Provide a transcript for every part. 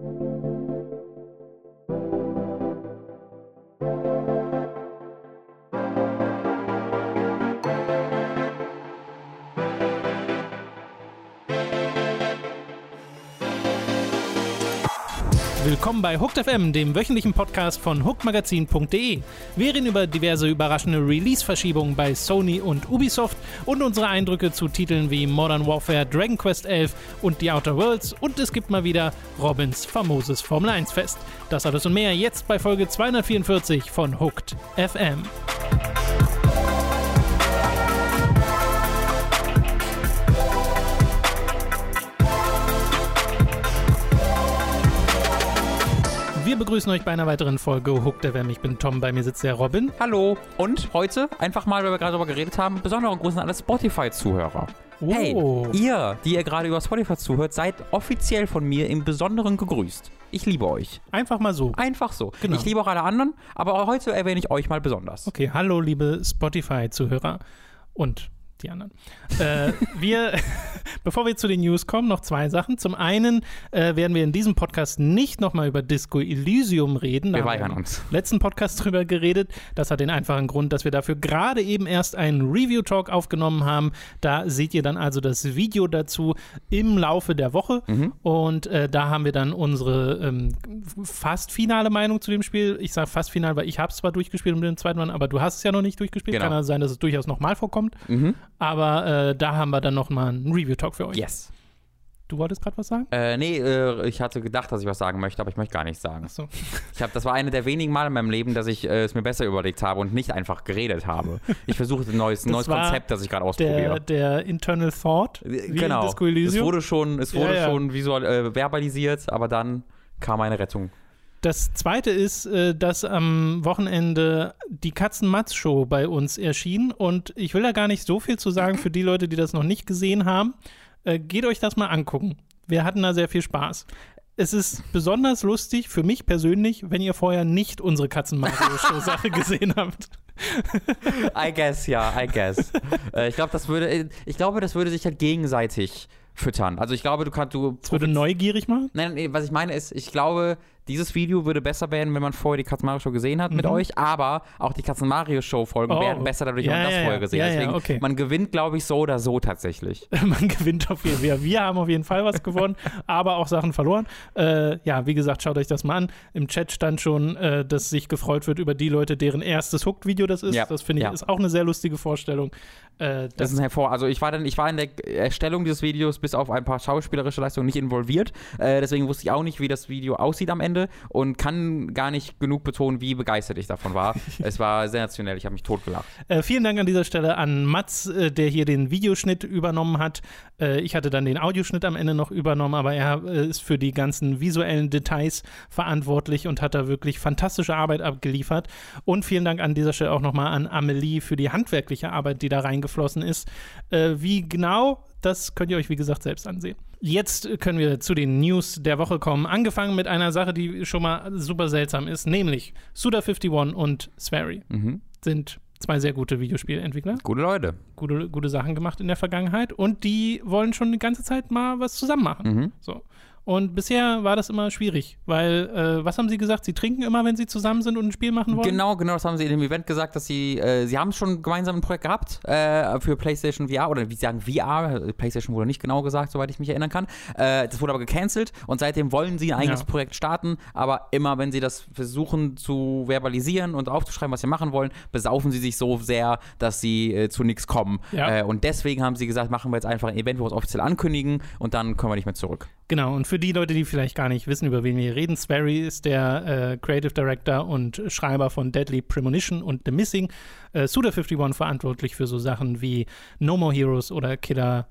Thank you. Willkommen bei Hooked FM, dem wöchentlichen Podcast von hookedmagazin.de. Wir reden über diverse überraschende Release-Verschiebungen bei Sony und Ubisoft und unsere Eindrücke zu Titeln wie Modern Warfare, Dragon Quest 11 und The Outer Worlds und es gibt mal wieder Robins famoses Formel 1 Fest. Das alles und mehr jetzt bei Folge 244 von Hooked FM. Begrüßen euch bei einer weiteren Folge Hooked FM. Ich bin Tom, bei mir sitzt der Robin. Hallo. Und heute, einfach mal, weil wir gerade darüber geredet haben, besonderen Gruß an alle Spotify-Zuhörer. Oh. Hey, ihr, die ihr gerade über Spotify zuhört, seid offiziell von mir im Besonderen gegrüßt. Ich liebe euch. Einfach mal so. Einfach so. Genau. Ich liebe auch alle anderen, aber auch heute erwähne ich euch mal besonders. Okay, hallo liebe Spotify-Zuhörer und die anderen. Äh, wir, bevor wir zu den News kommen, noch zwei Sachen. Zum einen äh, werden wir in diesem Podcast nicht nochmal über Disco Elysium reden. Da Wir haben weigern im uns. letzten Podcast drüber geredet. Das hat den einfachen Grund, dass wir dafür gerade eben erst einen Review-Talk aufgenommen haben. Da seht ihr dann also das Video dazu im Laufe der Woche. Mhm. Und äh, da haben wir dann unsere ähm, fast finale Meinung zu dem Spiel. Ich sage fast final, weil ich habe es zwar durchgespielt bin im zweiten Mal, aber du hast es ja noch nicht durchgespielt. Genau. Kann also sein, dass es durchaus nochmal vorkommt. Mhm. Aber äh, da haben wir dann nochmal einen Review-Talk für euch. Yes. Du wolltest gerade was sagen? Äh, nee, äh, ich hatte gedacht, dass ich was sagen möchte, aber ich möchte gar nichts sagen. Achso. Ich hab, das war eine der wenigen Male in meinem Leben, dass ich äh, es mir besser überlegt habe und nicht einfach geredet habe. Ich versuche ein neues, Das neues Konzept, das ich gerade Der, ausprobiere. der Internal Thought. In genau. Es wurde schon, es wurde Ja, ja. schon visual, äh, verbalisiert, aber dann kam eine Rettung. Das zweite ist, äh, dass am Wochenende die Katzen-Matz-Show bei uns erschien und ich will da gar nicht so viel zu sagen für die Leute, die das noch nicht gesehen haben. Äh, geht euch das mal angucken. Wir hatten da sehr viel Spaß. Es ist besonders lustig für mich persönlich, wenn ihr vorher nicht unsere Katzen-Mario-Show-Sache gesehen habt. I guess, ja, I guess. äh, ich glaube, das würde, ich glaube, das würde sich halt gegenseitig füttern. Also ich glaube, du kannst, du. Das würde neugierig machen. Nein, nee, was ich meine ist, ich glaube, dieses Video würde besser werden, wenn man vorher die Katzen Mario Show gesehen hat mit Mhm. euch, aber auch die Katzen Mario Show Folgen Oh. werden besser dadurch, Ja, wenn man das ja, vorher ja. gesehen Ja, hat. ja, Deswegen, okay. man gewinnt, glaube ich, so oder so tatsächlich. Man gewinnt auf jeden Fall. Wir, haben auf jeden Fall was gewonnen, aber auch Sachen verloren. Äh, ja, wie gesagt, schaut euch das mal an. Im Chat stand schon, äh, dass sich gefreut wird über die Leute, deren erstes Hooked-Video das ist. Ja, Das finde ich ja. ist auch eine sehr lustige Vorstellung. Äh, Das das, ist hervor. Also ich war dann, ich war in der Erstellung dieses Videos bis auf ein paar schauspielerische Leistungen nicht involviert. Äh, deswegen wusste ich auch nicht, wie das Video aussieht am Ende und kann gar nicht genug betonen, wie begeistert ich davon war. es war sensationell. Ich habe mich totgelacht. äh, vielen Dank an dieser Stelle an Mats, äh, der hier den Videoschnitt übernommen hat. Äh, ich hatte dann den Audioschnitt am Ende noch übernommen, aber er äh, ist für die ganzen visuellen Details verantwortlich und hat da wirklich fantastische Arbeit abgeliefert. Und vielen Dank an dieser Stelle auch nochmal an Amelie für die handwerkliche Arbeit, die da reingeflossen ist. Äh, wie genau, das könnt ihr euch wie gesagt selbst ansehen. Jetzt können wir zu den News der Woche kommen. Angefangen mit einer Sache, die schon mal super seltsam ist, nämlich Suda51 und Swery Mhm. sind zwei sehr gute Videospielentwickler, Gute Leute. gute, gute Sachen gemacht in der Vergangenheit und die wollen schon die ganze Zeit mal was zusammen machen. Mhm. So. Und bisher war das immer schwierig, weil, äh, was haben sie gesagt? Sie trinken immer, wenn sie zusammen sind und ein Spiel machen wollen? Genau, genau, das haben sie in dem Event gesagt, dass sie, äh, sie haben schon gemeinsam ein Projekt gehabt äh, für PlayStation VR oder wie sie sagen VR, PlayStation wurde nicht genau gesagt, soweit ich mich erinnern kann. Äh, das wurde aber gecancelt und seitdem wollen sie ein eigenes Ja. Projekt starten, aber immer wenn sie das versuchen zu verbalisieren und aufzuschreiben, was sie machen wollen, besaufen sie sich so sehr, dass sie äh, zu nichts kommen. Ja. Äh, und deswegen haben sie gesagt, machen wir jetzt einfach ein Event, wo wir es offiziell ankündigen und dann kommen wir nicht mehr zurück. Genau, und für die Leute, die vielleicht gar nicht wissen, über wen wir hier reden, Swery ist der äh, Creative Director und Schreiber von Deadly Premonition und The Missing. Äh, Suda51 verantwortlich für so Sachen wie No More Heroes oder Killer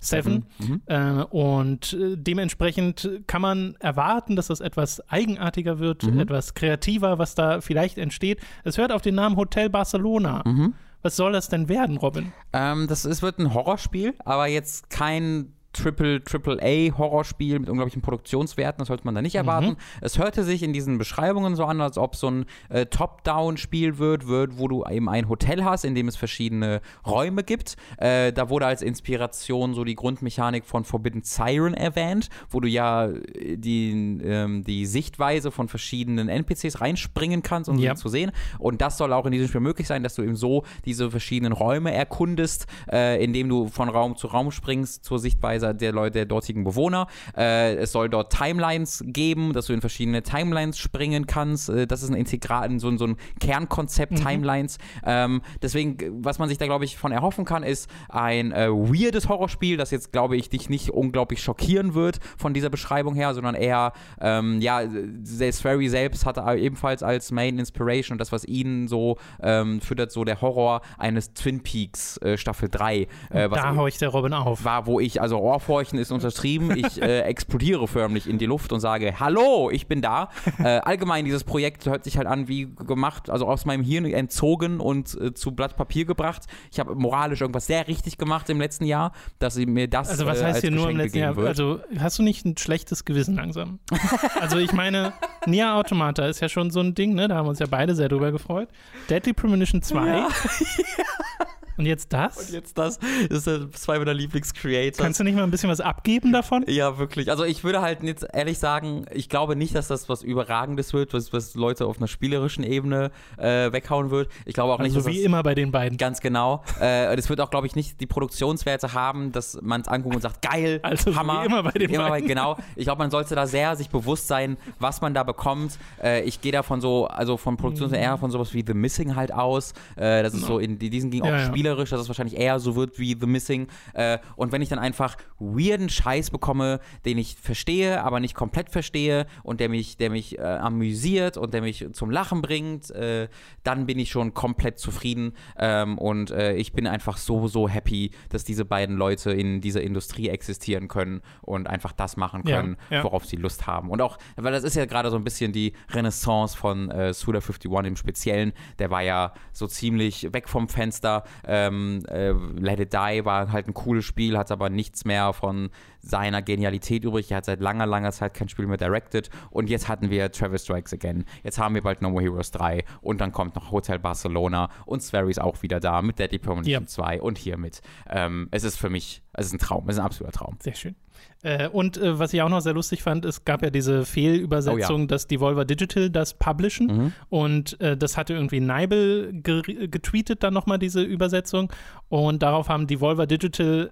7. Mhm. Äh, und äh, dementsprechend kann man erwarten, dass das etwas eigenartiger wird, Mhm. etwas kreativer, was da vielleicht entsteht. Es hört auf den Namen Hotel Barcelona. Mhm. Was soll das denn werden, Robin? Ähm, das ist, wird ein Horrorspiel, aber jetzt kein Triple, Triple A Horrorspiel mit unglaublichen Produktionswerten, das sollte man da nicht erwarten. Mhm. Es hörte sich in diesen Beschreibungen so an, als ob so ein äh, Top-Down-Spiel wird, wird, wo du eben ein Hotel hast, in dem es verschiedene Räume gibt. Äh, da wurde als Inspiration so die Grundmechanik von Forbidden Siren erwähnt, wo du ja äh, die, ähm, die Sichtweise von verschiedenen NPCs reinspringen kannst, um Ja. sie zu sehen. Und das soll auch in diesem Spiel möglich sein, dass du eben so diese verschiedenen Räume erkundest, äh, indem du von Raum zu Raum springst zur Sichtweise der Leute, der dortigen Bewohner. Äh, es soll dort Timelines geben, dass du in verschiedene Timelines springen kannst. Äh, das ist ein Integral, so, so ein Kernkonzept, Timelines. Ähm, deswegen, was man sich da, glaube ich, von erhoffen kann, ist ein äh, weirdes Horrorspiel, das jetzt, glaube ich, dich nicht unglaublich schockieren wird von dieser Beschreibung her, sondern eher, ähm, ja, Swery selbst hatte ebenfalls als Main Inspiration und das, was ihn so ähm, füttert, so der Horror eines Twin Peaks äh, Staffel 3. Äh, Da horcht der Robin auf. war, wo ich, also Ohrfurchen ist untertrieben, ich äh, explodiere förmlich in die Luft und sage, hallo, ich bin da. Äh, allgemein, dieses Projekt hört sich halt an wie gemacht, also aus meinem Hirn entzogen und äh, zu Blatt Papier gebracht. Ich habe moralisch irgendwas sehr richtig gemacht im letzten Jahr, dass sie mir das Also was äh, heißt als hier nur im Geschenk letzten Jahr? wird. Also hast du nicht ein schlechtes Gewissen langsam? also ich meine, Nia Automata ist ja schon so ein Ding, ne? Da haben wir uns ja beide sehr drüber gefreut. Deadly Premonition 2. Ja. Und jetzt das? Und jetzt das, das ist zwei meiner Lieblingscreators. Kannst du nicht mal ein bisschen was abgeben davon? Ja, wirklich. Also ich würde halt jetzt ehrlich sagen, ich glaube nicht, dass das was Überragendes wird, was, was Leute auf einer spielerischen Ebene äh, weghauen wird. Ich glaube auch nicht, Also dass wie das immer bei den beiden. Ganz genau. Äh, das wird auch, glaube ich, nicht die Produktionswerte haben, dass man es anguckt und sagt, geil, Also so Hammer. wie immer bei den immer beiden. genau. Ich glaube, man sollte da sehr sich bewusst sein, was man da bekommt. Äh, ich gehe da von so, also von Produktion Mhm. eher von sowas wie The Missing halt aus. Äh, das ist so, in diesen ging auch Ja, ja. Spielerisch, dass es wahrscheinlich eher so wird wie The Missing. Äh, und wenn ich dann einfach weirden Scheiß bekomme, den ich verstehe, aber nicht komplett verstehe und der mich, der mich äh, amüsiert und der mich zum Lachen bringt, äh, dann bin ich schon komplett zufrieden. Ähm, und äh, ich bin einfach so, so happy, dass diese beiden Leute in dieser Industrie existieren können und einfach das machen Ja, können, ja. worauf sie Lust haben. Und auch, weil das ist ja gerade so ein bisschen die Renaissance von äh, Suda51 im Speziellen. Der war ja so ziemlich weg vom Fenster. Ähm, äh, Let It Die war halt ein cooles Spiel, hat aber nichts mehr von seiner Genialität übrig. Er hat seit langer, langer Zeit kein Spiel mehr directed. Und jetzt hatten wir Travis Strikes Again. Jetzt haben wir bald No More Heroes 3. Und dann kommt noch Hotel Barcelona. Und Swery ist auch wieder da mit Deadly Premonition Ja. 2 und hiermit. Ähm, es ist für mich, es ist ein Traum, es ist ein absoluter Traum. Sehr schön. Äh, und äh, was ich auch noch sehr lustig fand, es gab ja diese Fehlübersetzung, Oh ja. dass Devolver Digital das publishen. Mhm. Und äh, das hatte irgendwie Nibel ge getweetet, dann nochmal diese Übersetzung. Und darauf haben Devolver Digital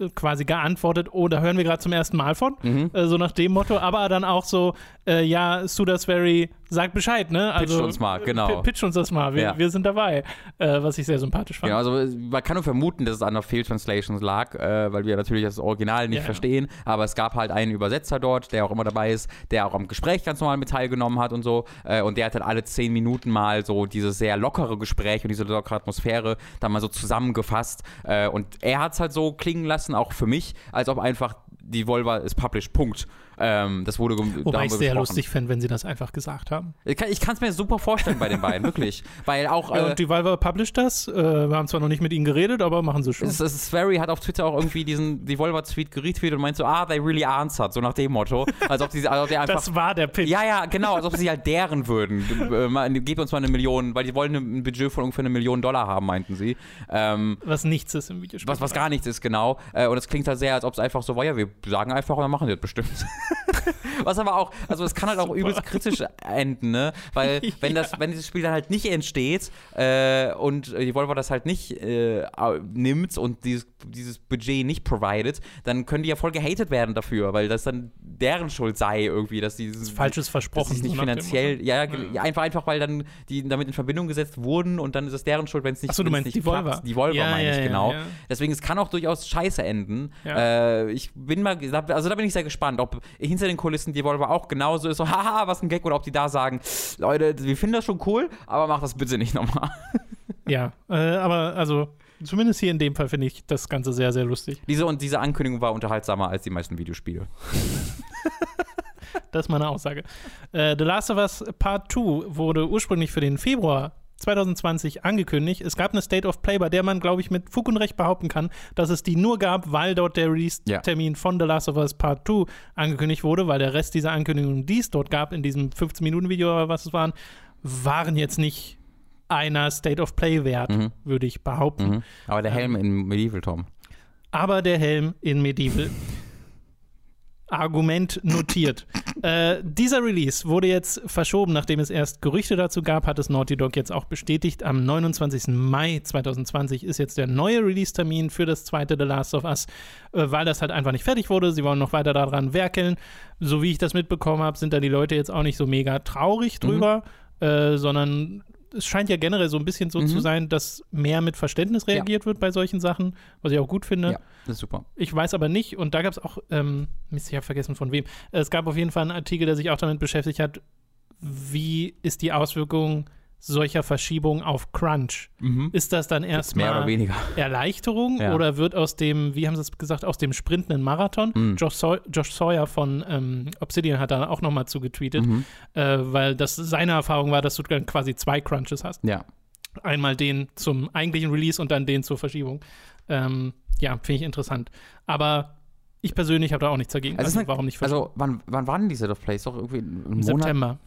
äh, quasi geantwortet, oh, da hören wir gerade zum ersten Mal von, Mhm. äh, so nach dem Motto, aber dann auch so, äh, ja, Sudasberry sagt Bescheid, ne? Also, uns mal, genau. Pitch uns das mal, wir, Ja. wir sind dabei, äh, was ich sehr sympathisch fand. Ja, also man kann nur vermuten, dass es an der Fehltranslations lag, äh, weil wir natürlich das Original nicht Ja, ja. verstehen. Aber es gab halt einen Übersetzer dort, der auch immer dabei ist, der auch am Gespräch ganz normal mit teilgenommen hat und so. Äh, und der hat dann alle zehn Minuten mal so dieses sehr lockere Gespräch und diese lockere Atmosphäre dann mal so zusammengefasst. Äh, und er hat es halt so klingen lassen, auch für mich, als ob einfach die Volva ist published, Punkt. Ähm, das wurde Wobei ich sehr lustig fände, wenn sie das einfach gesagt haben. Ich kann es mir super vorstellen bei den beiden, wirklich. Weil auch. Ja, äh, und Devolver published das. Äh, wir haben zwar noch nicht mit ihnen geredet, aber machen sie schon. Es, es, Swery hat auf Twitter auch irgendwie diesen Devolver-Tweet geretweetet und meint so, ah, they really answered, so nach dem Motto. Als ob die, als ob die einfach. das war der Pitch. ja, ja, genau, als ob sie halt deren würden. Äh, Gebt uns mal eine Million, weil die wollen ein Budget von ungefähr eine Million Dollar haben, meinten sie. Ähm, Was nichts ist im Videospiel. was, was gar nichts ist, genau. Äh, und es klingt halt sehr, als ob es einfach so war, ja, wir sagen einfach und dann machen die das bestimmt. was aber auch, also es kann halt auch übelst kritisch enden, ne? Weil wenn das, wenn dieses Spiel dann halt nicht entsteht äh, und die Volvo das halt nicht äh, nimmt und dieses, dieses Budget nicht provided, dann können die ja voll gehatet werden dafür, weil das dann deren Schuld sei irgendwie, dass die dieses Falsches dass versprochen. es nicht finanziell, ja, ja, einfach, einfach, weil dann die damit in Verbindung gesetzt wurden und dann ist es deren Schuld, wenn es nicht, Achso, du meinst nicht die klappt. Die Volva Ja, meine ich, genau. Deswegen, es kann auch durchaus scheiße enden. Äh, ich bin mal, also da bin ich sehr gespannt, ob hinter den Kulissen die Volvo auch genauso ist, so, haha, was ein Gag, oder ob die da sagen, Leute, wir finden das schon cool, aber mach das bitte nicht nochmal. Ja, äh, aber also zumindest hier in dem Fall finde ich das Ganze sehr, sehr lustig. Diese und diese Ankündigung war unterhaltsamer als die meisten Videospiele. Das ist meine Aussage. Äh, The Last of Us Part 2 wurde ursprünglich für den Februar 2020 angekündigt. Es gab eine State of Play, bei der man, glaube ich, mit Fug und Recht behaupten kann, dass es die nur gab, weil dort der Release-Termin ja. von The Last of Us Part 2 angekündigt wurde, weil der Rest dieser Ankündigungen, die es dort gab, in diesem 15-Minuten-Video oder was es waren, waren jetzt nicht einer State of Play wert, mhm. würde ich behaupten. Mhm. Aber der Helm ähm, in Medieval, Tom. Aber der Helm in Medieval. Argument notiert. äh, dieser Release wurde jetzt verschoben, nachdem es erst Gerüchte dazu gab, hat es Naughty Dog jetzt auch bestätigt. Am 29. Mai 2020 ist jetzt der neue Release-Termin für das zweite The Last of Us, äh, weil das halt einfach nicht fertig wurde. Sie wollen noch weiter daran werkeln. So wie ich das mitbekommen habe, sind da die Leute jetzt auch nicht so mega traurig drüber, mhm. äh, sondern es scheint ja generell so ein bisschen so mhm. zu sein, dass mehr mit Verständnis reagiert ja. wird bei solchen Sachen, was ich auch gut finde. Ja, das ist super. Ich weiß aber nicht, und da gab es auch, ähm, ich habe vergessen von wem, es gab auf jeden Fall einen Artikel, der sich auch damit beschäftigt hat, wie ist die Auswirkung solcher Verschiebungen auf Crunch. Mhm. Ist das dann erstmal Erleichterung ja. oder wird aus dem, wie haben Sie es gesagt, aus dem Sprint ein Marathon? Mhm. Josh, Saw Josh, Sawyer von ähm, Obsidian hat da auch nochmal zugetweetet, mhm. äh, weil das seine Erfahrung war, dass du dann quasi zwei Crunches hast. Ja. Einmal den zum eigentlichen Release und dann den zur Verschiebung. Ähm, ja, finde ich interessant. Aber ich persönlich habe da auch nichts dagegen. Also, also warum nicht Also, wann, wann waren diese Plays? Doch irgendwie im Monat?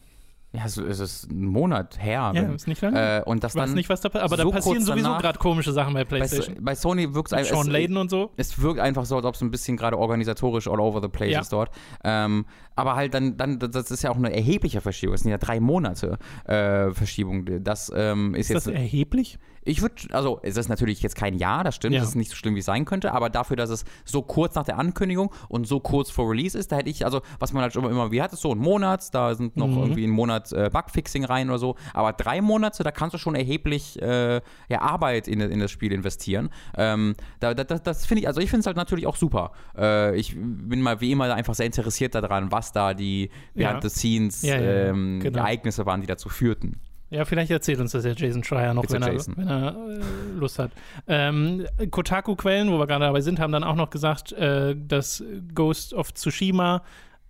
Ja, es ist ein Monat her. Ja, ist nicht lange. Äh, und das dann nicht, was da Aber so da passieren sowieso gerade komische Sachen bei PlayStation. Bei, bei Sony wirkt es einfach. Sean Layden und so. Es wirkt einfach so, als ob es ein bisschen gerade organisatorisch all over the place ja. ist dort. Ähm, aber halt dann, dann, das ist ja auch eine erhebliche Verschiebung. Es sind ja drei Monate äh, Verschiebung. Das ähm, ist, ist jetzt. das erheblich? Ich würde, also es ist natürlich jetzt kein Jahr, das stimmt, ja. das ist nicht so schlimm, wie es sein könnte, aber dafür, dass es so kurz nach der Ankündigung und so kurz vor Release ist, da hätte ich, also was man halt immer, immer wie hat, ist so ein Monat, da sind noch mhm. irgendwie ein Monat äh, Bugfixing rein oder so, aber drei Monate, da kannst du schon erheblich äh, ja, Arbeit in, in das Spiel investieren. Ähm, da, da, das finde ich, also ich finde es halt natürlich auch super. Äh, ich bin mal wie immer einfach sehr interessiert daran, was da die Behind ja. the Scenes ja, ähm, genau. Ereignisse waren, die dazu führten. Ja, vielleicht erzählt uns das ja Jason Schreier noch, wenn er, wenn er, äh, Lust hat. Ähm, Kotaku-Quellen, wo wir gerade dabei sind, haben dann auch noch gesagt, äh, dass Ghost of Tsushima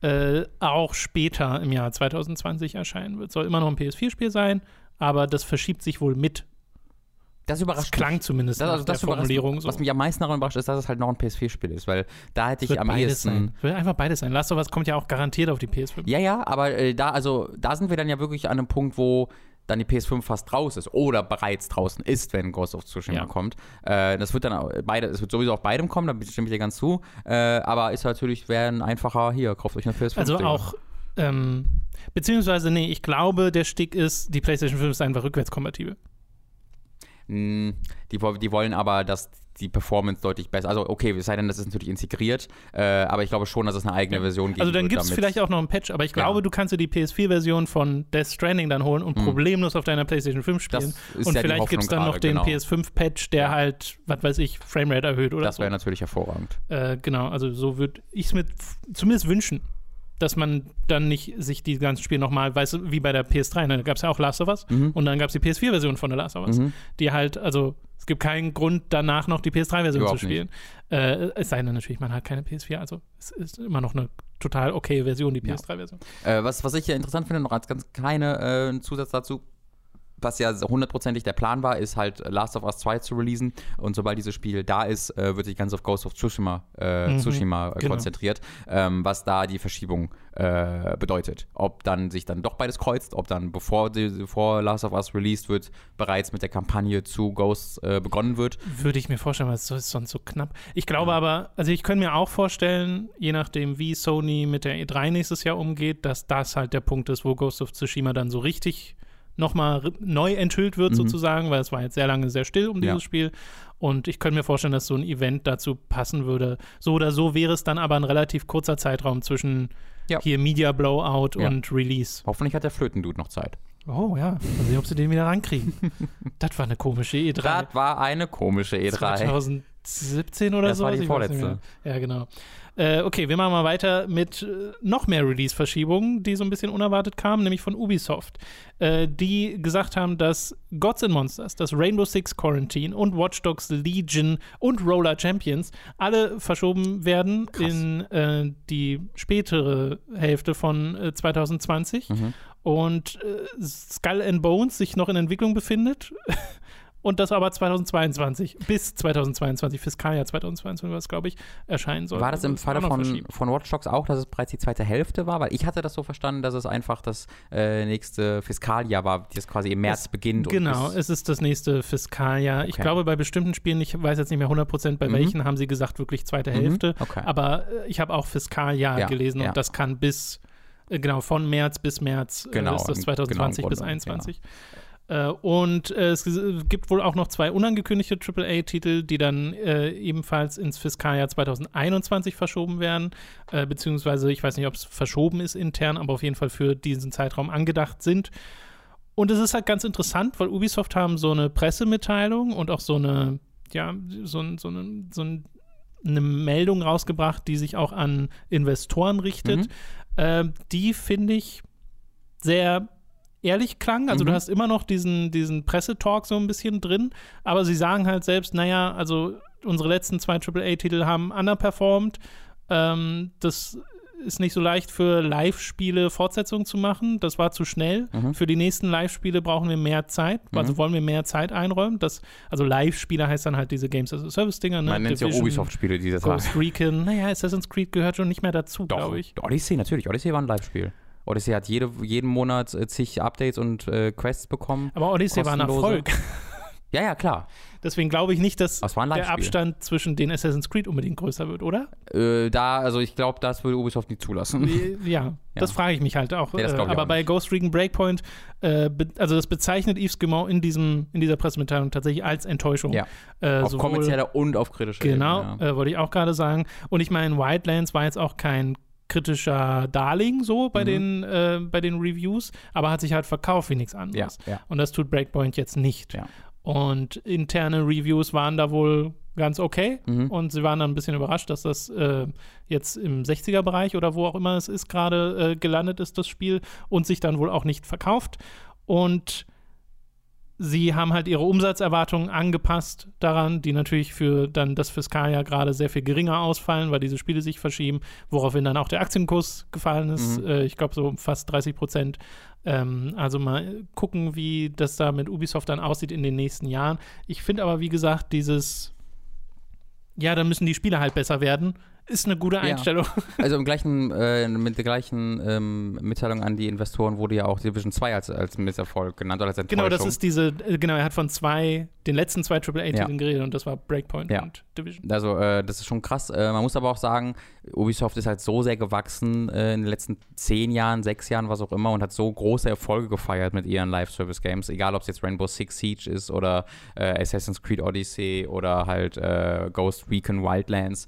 äh, auch später im Jahr 2020 erscheinen wird. Soll immer noch ein PS4-Spiel sein, aber das verschiebt sich wohl mit. Das überrascht das klang mich. zumindest das, also das der Formulierung so. Was mich am meisten daran überrascht, ist, dass es halt noch ein PS4-Spiel ist, weil da hätte ich am ehesten. Sein. Wird einfach beides sein. Last of Us kommt ja auch garantiert auf die PS5. Ja, ja, aber äh, da, also, da sind wir dann ja wirklich an einem Punkt, wo dann die PS5 fast raus ist oder bereits draußen ist, wenn Ghost of Tsushima ja. kommt. Äh, das wird dann auch beide, es wird sowieso auf beidem kommen, da stimme ich dir ganz zu. Äh, aber ist natürlich, wäre ein einfacher, hier, kauft euch eine PS5. Also auch, ähm, beziehungsweise, nee, ich glaube, der Stick ist, die PlayStation 5 ist einfach rückwärtskompatibel. Hm, die, die wollen aber, dass die Performance deutlich besser. Also okay, es sei denn, das ist natürlich integriert, äh, aber ich glaube schon, dass es eine eigene Version gibt. Also dann gibt es vielleicht auch noch einen Patch, aber ich glaube, ja. du kannst dir die PS4-Version von Death Stranding dann holen und mhm. problemlos auf deiner PlayStation 5 spielen. und ja vielleicht gibt es dann noch den genau. PS5-Patch, der halt, was weiß ich, Framerate erhöht oder Das wäre so. natürlich hervorragend. Äh, genau, also so würde ich es mir zumindest wünschen dass man dann nicht sich die ganzen Spiele nochmal, weißt du, wie bei der PS3, ne? da gab es ja auch Last of Us mhm. und dann gab es die PS4-Version von der Last of Us, mhm. die halt, also es gibt keinen Grund danach noch die PS3-Version zu spielen. Äh, es sei denn natürlich, man hat keine PS4, also es ist immer noch eine total okay Version, die PS3-Version. Ja. Äh, was, was ich ja interessant finde, noch als ganz kleiner äh, Zusatz dazu, was ja hundertprozentig der Plan war, ist halt Last of Us 2 zu releasen. Und sobald dieses Spiel da ist, äh, wird sich ganz auf Ghost of Tsushima, äh, mhm, Tsushima äh, genau. konzentriert, ähm, was da die Verschiebung äh, bedeutet. Ob dann sich dann doch beides kreuzt, ob dann bevor, die, bevor Last of Us released wird, bereits mit der Kampagne zu Ghost äh, begonnen wird. Würde ich mir vorstellen, weil es ist sonst so knapp. Ich glaube ja. aber, also ich könnte mir auch vorstellen, je nachdem, wie Sony mit der E3 nächstes Jahr umgeht, dass das halt der Punkt ist, wo Ghost of Tsushima dann so richtig nochmal neu enthüllt wird, mhm. sozusagen, weil es war jetzt sehr lange sehr still um dieses ja. Spiel. Und ich könnte mir vorstellen, dass so ein Event dazu passen würde. So oder so wäre es dann aber ein relativ kurzer Zeitraum zwischen ja. hier Media Blowout ja. und Release. Hoffentlich hat der Flötendude noch Zeit. Oh ja, mal sehen, ob sie den wieder rankriegen. das war eine komische E3. Das war eine komische E3. 2017 oder das so. Das war die vorletzte. Ja, genau. Äh, okay, wir machen mal weiter mit äh, noch mehr Release-Verschiebungen, die so ein bisschen unerwartet kamen, nämlich von Ubisoft, äh, die gesagt haben, dass Gods and Monsters, das Rainbow Six Quarantine und Watch Dogs Legion und Roller Champions alle verschoben werden Krass. in äh, die spätere Hälfte von äh, 2020 Mhm. und äh, Skull and Bones sich noch in Entwicklung befindet. Und das aber 2022, bis 2022, Fiskaljahr 2022 war es, glaube ich, erscheinen soll. War das im Falle von, von Watch Dogs auch, dass es bereits die zweite Hälfte war? Weil ich hatte das so verstanden, dass es einfach das äh, nächste Fiskaljahr war, das quasi im März Es- beginnt. Genau, es ist das nächste Fiskaljahr. Ich Okay. glaube, bei bestimmten Spielen, ich weiß jetzt nicht mehr 100% bei Mhm. welchen, haben sie gesagt, wirklich zweite Mhm, Hälfte. okay. Aber äh, ich habe auch Fiskaljahr Ja, gelesen ja. und das kann bis, äh, genau, von März bis März Genau, äh, ist das im- 2020 genau bis Grunde, 2021. Äh, und äh, es g- gibt wohl auch noch zwei unangekündigte AAA-Titel, die dann äh, ebenfalls ins Fiskaljahr 2021 verschoben werden. Äh, beziehungsweise, ich weiß nicht, ob es verschoben ist intern, aber auf jeden Fall für diesen Zeitraum angedacht sind. Und es ist halt ganz interessant, weil Ubisoft haben so eine Pressemitteilung und auch so eine, ja, so, so, eine, so ein, eine Meldung rausgebracht, die sich auch an Investoren richtet. Mhm. Äh, die finde ich sehr ehrlich klang. Also Mhm. du hast immer noch diesen, diesen Pressetalk so ein bisschen drin, aber sie sagen halt selbst, naja, also unsere letzten zwei AAA-Titel haben underperformed. Ähm, das ist nicht so leicht für Live-Spiele Fortsetzungen zu machen. Das war zu schnell. Mhm. Für die nächsten Live-Spiele brauchen wir mehr Zeit. Also Mhm. wollen wir mehr Zeit einräumen. Das, also Live-Spiele heißt dann halt diese Games as a Service-Dinger. Ne? man nennt ja Ubisoft-Spiele, die das Ghost. Recon. Naja, Assassin's Creed gehört schon nicht mehr dazu, glaube ich. Odyssey, natürlich. Odyssey war ein Live-Spiel. Odyssey hat jede, jeden Monat äh, zig Updates und äh, Quests bekommen. Aber Odyssey war ein. Erfolg. Ja, ja, klar. Deswegen glaube ich nicht, dass der. Abstand zwischen den Assassin's Creed unbedingt größer wird, oder? Äh, da, also ich glaube, das würde Ubisoft nicht zulassen. ja, das frage ich mich halt auch. Nee, äh, aber auch bei nicht. Ghost Recon Breakpoint, äh, also das bezeichnet Yves Guillemot in, diesem, in dieser Pressemitteilung tatsächlich als Enttäuschung. Ja. Äh, Auf sowohl- kommerzieller und auf kritischer Genau, Ebene. Ja. äh, wollte ich auch gerade sagen. Und ich meine, Wildlands war jetzt auch kein kritischer Darling so bei, Mhm. den, äh, bei den Reviews, aber hat sich halt verkauft wie nichts ja, anderes. ja. Und das tut Breakpoint jetzt nicht. Ja. Und interne Reviews waren da wohl ganz okay. Mhm. Und sie waren dann ein bisschen überrascht, dass das äh, jetzt im 60er-Bereich oder wo auch immer es ist, gerade äh, gelandet ist, das Spiel, und sich dann wohl auch nicht verkauft. Und sie haben halt ihre Umsatzerwartungen angepasst daran, die natürlich für dann das Fiskaljahr gerade sehr viel geringer ausfallen, weil diese Spiele sich verschieben, woraufhin dann auch der Aktienkurs gefallen ist. Mhm. Äh, ich glaube, so fast 30 Prozent. Ähm, also mal gucken, wie das da mit Ubisoft dann aussieht in den nächsten Jahren. Ich finde aber, wie gesagt, dieses, ja, dann müssen die Spiele halt besser werden, ist eine gute Einstellung. Also im gleichen, äh, mit der gleichen ähm, Mitteilung an die Investoren wurde ja auch Division 2 als, als Misserfolg genannt oder als Enttäuschung. Genau, das ist diese, äh, genau, er hat von zwei, den letzten zwei AAA-Titeln Ja. geredet und das war Breakpoint Ja. und Division. Also, äh, das ist schon krass. Äh, man muss aber auch sagen, Ubisoft ist halt so sehr gewachsen äh, in den letzten zehn Jahren, sechs Jahren, was auch immer, und hat so große Erfolge gefeiert mit ihren Live-Service-Games. Egal, ob es jetzt Rainbow Six Siege ist oder äh, Assassin's Creed Odyssey oder halt Ghost Recon Wildlands.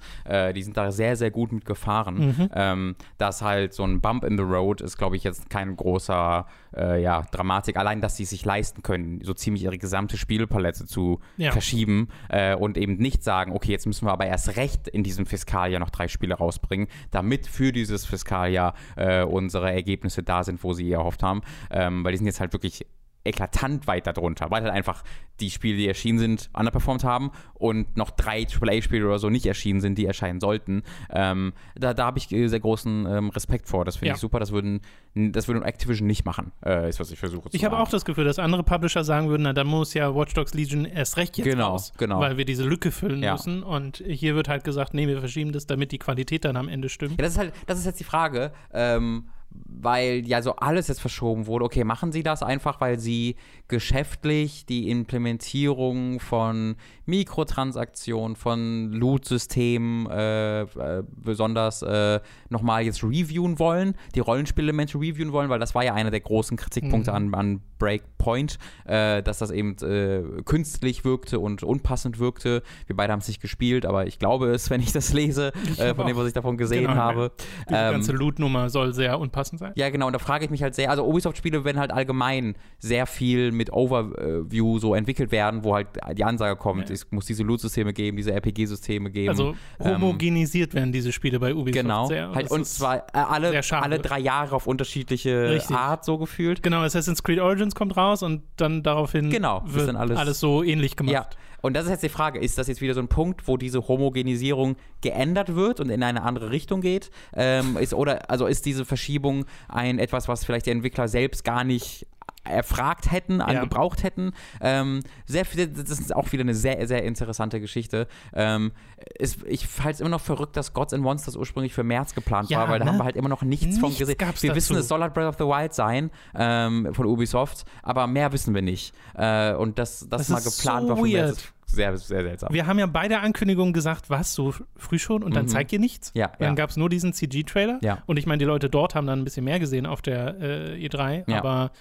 Die sind da sehr, sehr gut mit gefahren. Mhm. Ähm, dass halt so ein Bump in the Road ist, glaube ich, jetzt kein großer äh, ja, Dramatik. Allein, dass sie es sich leisten können, so ziemlich ihre gesamte Spielpalette zu Ja. verschieben äh, und eben nicht sagen, okay, jetzt müssen wir aber erst recht in diesem Fiskaljahr noch drei Spiele rausbringen, damit für dieses Fiskaljahr äh, unsere Ergebnisse da sind, wo sie erhofft haben. Ähm, weil die sind jetzt halt wirklich eklatant weit darunter, weil halt einfach die Spiele, die erschienen sind, underperformed haben und noch drei AAA-Spiele oder so nicht erschienen sind, die erscheinen sollten. Ähm, da da habe ich äh, sehr großen ähm, Respekt vor. Das finde Ja. ich super. Das würden, das würde Activision nicht machen, äh, ist was ich versuche zu Ich habe auch das Gefühl, dass andere Publisher sagen würden, na, dann muss ja Watch Dogs Legion erst recht jetzt Genau, raus, genau. weil wir diese Lücke füllen Ja. müssen. Und hier wird halt gesagt, nee, wir verschieben das, damit die Qualität dann am Ende stimmt. Ja, das ist halt, das ist jetzt die Frage, ähm, weil ja so alles jetzt verschoben wurde. Okay, machen Sie das einfach, weil Sie geschäftlich die Implementierung von Mikrotransaktionen, von Loot-Systemen äh, äh, besonders äh, nochmal jetzt reviewen wollen, die Rollenspielelemente reviewen wollen, weil das war ja einer der großen Kritikpunkte Mhm. an, an Breakpoint, äh, dass das eben äh, künstlich wirkte und unpassend wirkte. Wir beide haben es nicht gespielt, aber ich glaube es, wenn ich das lese, äh, hab von dem, was ich davon gesehen Genau, habe. Diese Ähm, ganze Loot-Nummer soll sehr unpassend überlassen sein. Ja, genau, und da frage ich mich halt sehr, also Ubisoft-Spiele werden halt allgemein sehr viel mit Overview so entwickelt werden, wo halt die Ansage kommt, Ja. es muss diese Loot-Systeme geben, diese RPG-Systeme geben. Also Ähm, homogenisiert werden diese Spiele bei Ubisoft Genau, sehr. halt und zwar äh, alle, alle drei Jahre auf unterschiedliche Richtig. Art so gefühlt. Genau, Assassin's Creed Origins kommt raus und dann daraufhin Genau, wird alles- alles, so ähnlich gemacht. Ja, und das ist jetzt die Frage, ist das jetzt wieder so ein Punkt, wo diese Homogenisierung geändert wird und in eine andere Richtung geht? Ähm, ist, oder also ist diese Verschiebung ein etwas, was vielleicht die Entwickler selbst gar nicht erfragt hätten, angebraucht hätten. Ähm, sehr viel, das ist auch wieder eine sehr, sehr interessante Geschichte. Ähm, ist, ich halte es immer noch verrückt, dass Gods and Monsters ursprünglich für März geplant Ja, war, weil da ne? haben wir halt immer noch nichts, von Nichts gesehen. gab's Wir dazu. wissen, es soll halt Breath of the Wild sein ähm, von Ubisoft, aber mehr wissen wir nicht. Äh, und das, das, Das mal geplant so war von März sehr, sehr seltsam. Wir haben ja beide Ankündigungen gesagt, was, so früh schon und dann Mhm. zeigt ihr nichts. Ja, Dann ja. gab es nur diesen CG-Trailer. Ja. Und ich meine, die Leute dort haben dann ein bisschen mehr gesehen auf der äh, E3, Ja. aber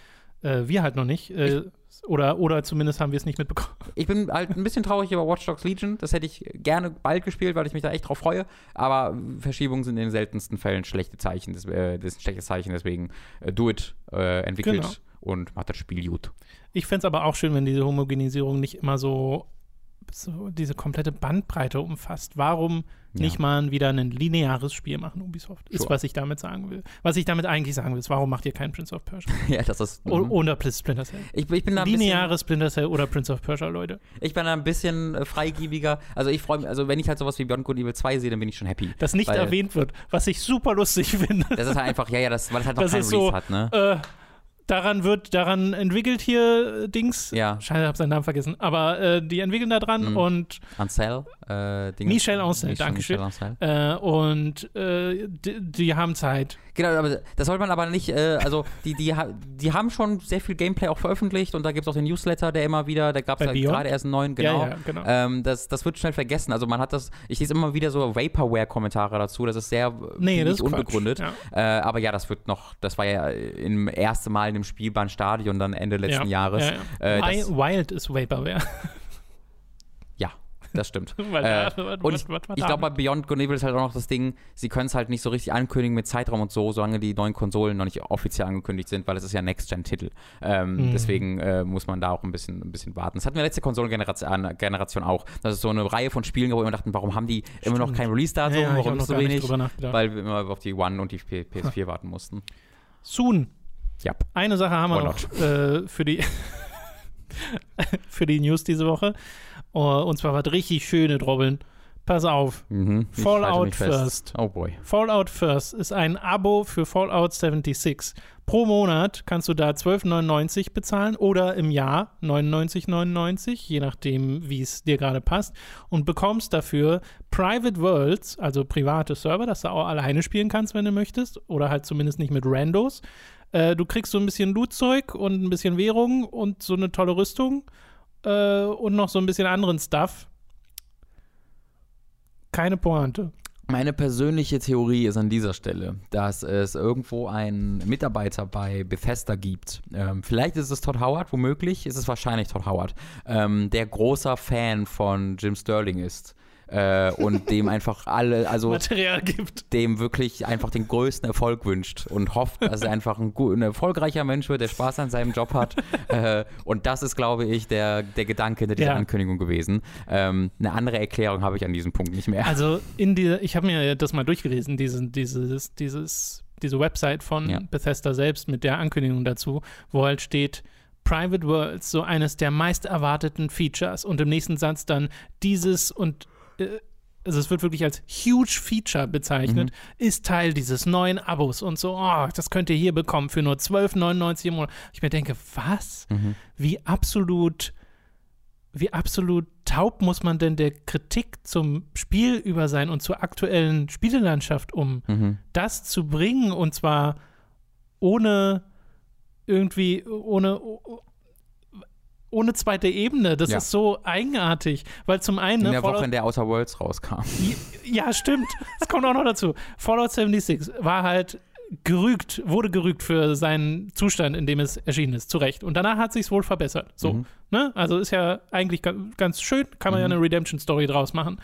äh, wir halt noch nicht. Äh, oder, oder zumindest haben wir es nicht mitbekommen. Ich bin halt ein bisschen traurig über Watch Dogs Legion. Das hätte ich gerne bald gespielt, weil ich mich da echt drauf freue. Aber Verschiebungen sind in den seltensten Fällen schlechte Zeichen. Das, äh, das ist ein schlechtes Zeichen, deswegen äh, Do It äh, entwickelt Genau. und macht das Spiel gut. Ich fände es aber auch schön, wenn diese Homogenisierung nicht immer so, so diese komplette Bandbreite umfasst. Warum Ja. nicht mal wieder ein lineares Spiel machen, Ubisoft? Ist, Sure. was ich damit sagen will. Was ich damit eigentlich sagen will, ist, warum macht ihr kein Prince of Persia? ja, das ist. O mhm. oder Splinter Cell? ich, ich, bin da bisschen, Lineares Splinter Cell oder Prince of Persia, Leute. ich bin da ein bisschen äh, freigiebiger. Also ich freue mich, also wenn ich halt sowas wie Beyond Good Evil 2 sehe, dann bin ich schon happy. Das nicht erwähnt wird, was ich super lustig finde. Das ist halt einfach, ja, ja, das, weil es halt noch Das kein Release so, hat, ne? äh, daran wird, daran entwickelt hier äh, Dings. Ja. Scheiße, ich hab seinen Namen vergessen. Aber äh, die entwickeln da dran Mhm. und, Ansel, äh, Michel Ancel, Michel- Dankeschön. Michel Ancel. äh, und äh, die, die haben Zeit. Genau, aber das sollte man aber nicht, äh, also die, die, die haben schon sehr viel Gameplay auch veröffentlicht und da gibt es auch den Newsletter, der immer wieder, da gab es Beyond? gerade erst einen neuen, genau. Ja, ja, genau. Ähm, das, das wird schnell vergessen. Also man hat das, ich lese immer wieder so Vaporware-Kommentare dazu, das ist sehr nee, finde das ist unbegründet. Ja. Äh, aber ja, das wird noch, das war ja im ersten Mal in dem Spielbahnstadion dann Ende letzten ja, Jahres. Ja, ja. Äh, Wild ist Vaporware. Das stimmt. Äh, und Ich da- glaube, bei Beyond Good Evil ist halt auch noch das Ding, sie können es halt nicht so richtig ankündigen mit Zeitraum und so, solange die neuen Konsolen noch nicht offiziell angekündigt sind, weil es ist ja Next-Gen-Titel. Ähm, Mhm. Deswegen äh, muss man da auch ein bisschen, ein bisschen warten. Das hatten wir letzte Konsolengeneration Generation auch. Das ist so eine Reihe von Spielen, wo wir immer dachten, warum haben die immer noch Stimmt. kein Release-Datum, ja, ja, ich warum so wenig? Weil wir immer auf die One und die P PS4 warten mussten. Soon. Ja. Eine Sache haben wir noch äh, für, die für die News diese Woche. Uh, und zwar was richtig schöne Drobbeln. Pass auf. Mhm. Fallout. First. Oh boy. Fallout First ist ein Abo für Fallout 76. Pro Monat kannst du da 12,99 bezahlen oder im Jahr 99,99, je nachdem, wie es dir gerade passt, und bekommst dafür Private Worlds, also private Server, dass du auch alleine spielen kannst, wenn du möchtest, oder halt zumindest nicht mit Randos. Äh, du kriegst so ein bisschen Lootzeug und ein bisschen Währung und so eine tolle Rüstung äh, und noch so ein bisschen anderen Stuff. Keine Pointe. Meine persönliche Theorie ist an dieser Stelle, dass es irgendwo einen Mitarbeiter bei Bethesda gibt. Ähm, vielleicht ist es Todd Howard, womöglich ist es wahrscheinlich Todd Howard, ähm, der großer Fan von Jim Sterling ist. Äh, und dem einfach alle, also Material gibt. dem wirklich einfach den größten Erfolg wünscht und hofft, dass er einfach ein, ein erfolgreicher Mensch wird, der Spaß an seinem Job hat. äh, und das ist, glaube ich, der, der Gedanke hinter dieser Ja. Ankündigung gewesen. Ähm, eine andere Erklärung habe ich an diesem Punkt nicht mehr. Also in die, ich habe mir das mal durchgelesen, diese, dieses, dieses, diese Website von Ja. Bethesda selbst mit der Ankündigung dazu, wo halt steht, Private Worlds, so eines der meist erwarteten Features und im nächsten Satz dann dieses und äh, also es wird wirklich als huge Feature bezeichnet, ist Teil dieses neuen Abos und so, oh, das könnt ihr hier bekommen für nur 12,99 im Monat. Ich mir denke, was? Mhm. Wie absolut wie absolut taub muss man denn der Kritik zum Spiel über sein und zur aktuellen Spielelandschaft um Mhm. das zu bringen und zwar ohne irgendwie ohne ohne zweite Ebene. Das Ja. ist so eigenartig, weil zum einen In ne, der Fallout- Woche, in der Outer Worlds rauskam. ja, stimmt. Das kommt auch noch dazu. Fallout 76 war halt gerügt, wurde gerügt für seinen Zustand, in dem es erschienen ist, zu Recht. Und danach hat sich wohl verbessert. So, Mhm. ne? Also ist ja eigentlich ga- ganz schön, kann man ja Mhm. eine Redemption-Story draus machen.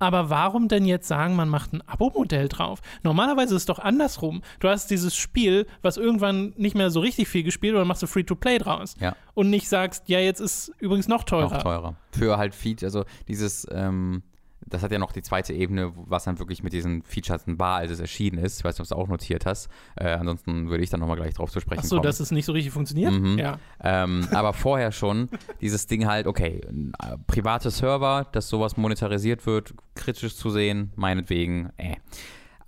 Aber warum denn jetzt sagen, man macht ein Abo-Modell drauf? Normalerweise ist es doch andersrum. Du hast dieses Spiel, was irgendwann nicht mehr so richtig viel gespielt wird, und machst du Free-to-Play draus. Ja. Und nicht sagst, ja, jetzt ist übrigens noch teurer. Noch teurer. Für halt Feed, also dieses, ähm, das hat ja noch die zweite Ebene, was dann wirklich mit diesen Features war, als es erschienen ist. Ich weiß nicht, ob du es auch notiert hast. Äh, ansonsten würde ich dann nochmal gleich drauf zu sprechen Ach so, kommen. dass es nicht so richtig funktioniert? Mhm. Ja. Ähm, aber vorher schon dieses Ding halt, okay, ein, äh, private Server, dass sowas monetarisiert wird, kritisch zu sehen, meinetwegen, äh.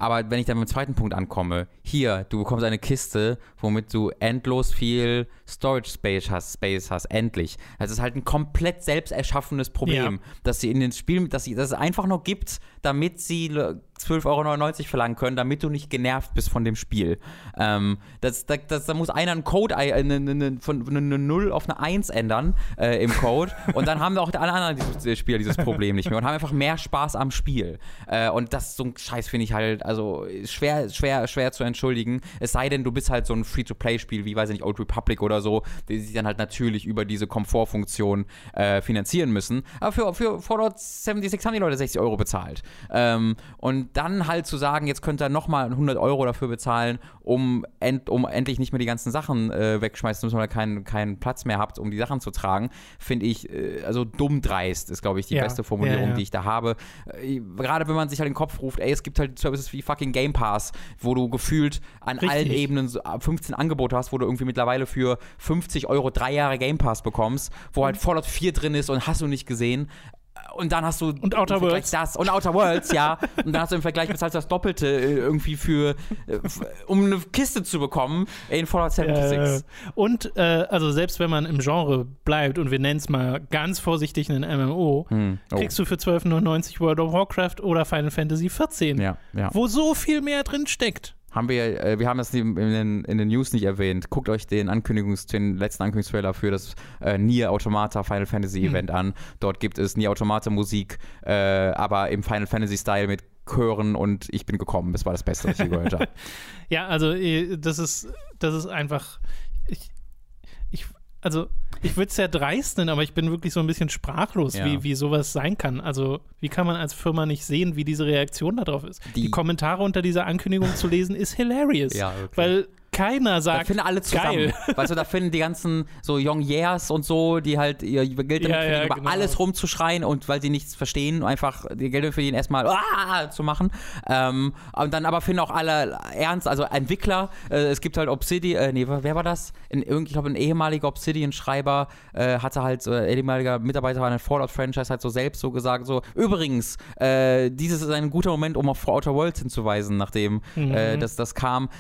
Aber wenn ich dann mit dem zweiten Punkt ankomme, hier, du bekommst eine Kiste, womit du endlos viel Storage Space hast, Space hast, endlich. Das ist halt ein komplett selbst erschaffenes Problem, Ja. dass sie in den Spielen, dass, sie, dass es einfach nur gibt, damit sie le- 12,99 Euro verlangen können, damit du nicht genervt bist von dem Spiel. Ähm, das, das, das, da muss einer einen Code, ei- eine, eine, eine, von eine 0 auf eine 1 ändern äh, im Code und dann haben wir auch alle anderen dieses Spieler dieses Problem nicht mehr und haben einfach mehr Spaß am Spiel. Äh, und das so ein Scheiß finde ich halt, also schwer, schwer, schwer zu entschuldigen. Es sei denn, du bist halt so ein Free-to-Play-Spiel wie, weiß ich nicht, Old Republic oder so, die sich dann halt natürlich über diese Komfortfunktion äh, finanzieren müssen. Aber für, für Fallout 76 haben die Leute 60 Euro bezahlt. Ähm, und dann halt zu sagen, jetzt könnt ihr nochmal 100 Euro dafür bezahlen, um, end, um endlich nicht mehr die ganzen Sachen äh, wegschmeißen zu müssen, weil ihr keinen, keinen Platz mehr habt, um die Sachen zu tragen, finde ich, äh, also dumm dreist ist, glaube ich, die Ja, beste Formulierung, ja, ja. die ich da habe. Äh, Gerade wenn man sich halt in den Kopf ruft, ey, es gibt halt Services wie fucking Game Pass, wo du gefühlt an Richtig. allen Ebenen so 15 Angebote hast, wo du irgendwie mittlerweile für 50 Euro drei Jahre Game Pass bekommst, wo halt Fallout 4 drin ist und hast du nicht gesehen. Und dann hast du Und Outer Worlds. das und Outer Worlds, ja. Und dann hast du im Vergleich bezahlst das Doppelte äh, irgendwie für, äh, um eine Kiste zu bekommen in Fallout 76. Äh, und äh, also selbst wenn man im Genre bleibt und wir nennen es mal ganz vorsichtig einen MMO, Hm. Oh. kriegst du für 12,99 World of Warcraft oder Final Fantasy 14, Ja, ja. wo so viel mehr drin steckt. Haben wir, äh, wir haben das in den, in den News nicht erwähnt. Guckt euch den Ankündigungs, den letzten Ankündigungstrailer für das äh, Nier Automata Final Fantasy Hm. Event an. Dort gibt es Nier Automata Musik, äh, aber im Final Fantasy Style mit Chören und ich bin gekommen. Das war das Beste, was ich gehört habe. Ja, also äh, das ist, das ist einfach. Ich, ich, also ich würde es ja dreist nennen, aber ich bin wirklich so ein bisschen sprachlos, Ja. wie, wie sowas sein kann. Also wie kann man als Firma nicht sehen, wie diese Reaktion darauf ist? Die, Die- Kommentare unter dieser Ankündigung zu lesen ist hilarious, Ja, wirklich. weil keiner Da sagt, finden alle zusammen. geil. Weißt du, da finden die ganzen so Young Years und so, die halt ihr Geld damit Ja, verdienen, ja, über genau. alles rumzuschreien und weil sie nichts verstehen, einfach die Geld verdienen, erstmal ah, zu machen. Ähm, und dann aber finden auch alle ernst, also Entwickler, äh, es gibt halt Obsidian, äh, nee, wer war das? Irgend- ich glaube, ein ehemaliger Obsidian-Schreiber äh, hatte halt, äh, ehemaliger Mitarbeiter war in der Fallout-Franchise, halt so selbst so gesagt, so, übrigens, äh, dieses ist ein guter Moment, um auf Outer Worlds hinzuweisen, nachdem äh, das, das kam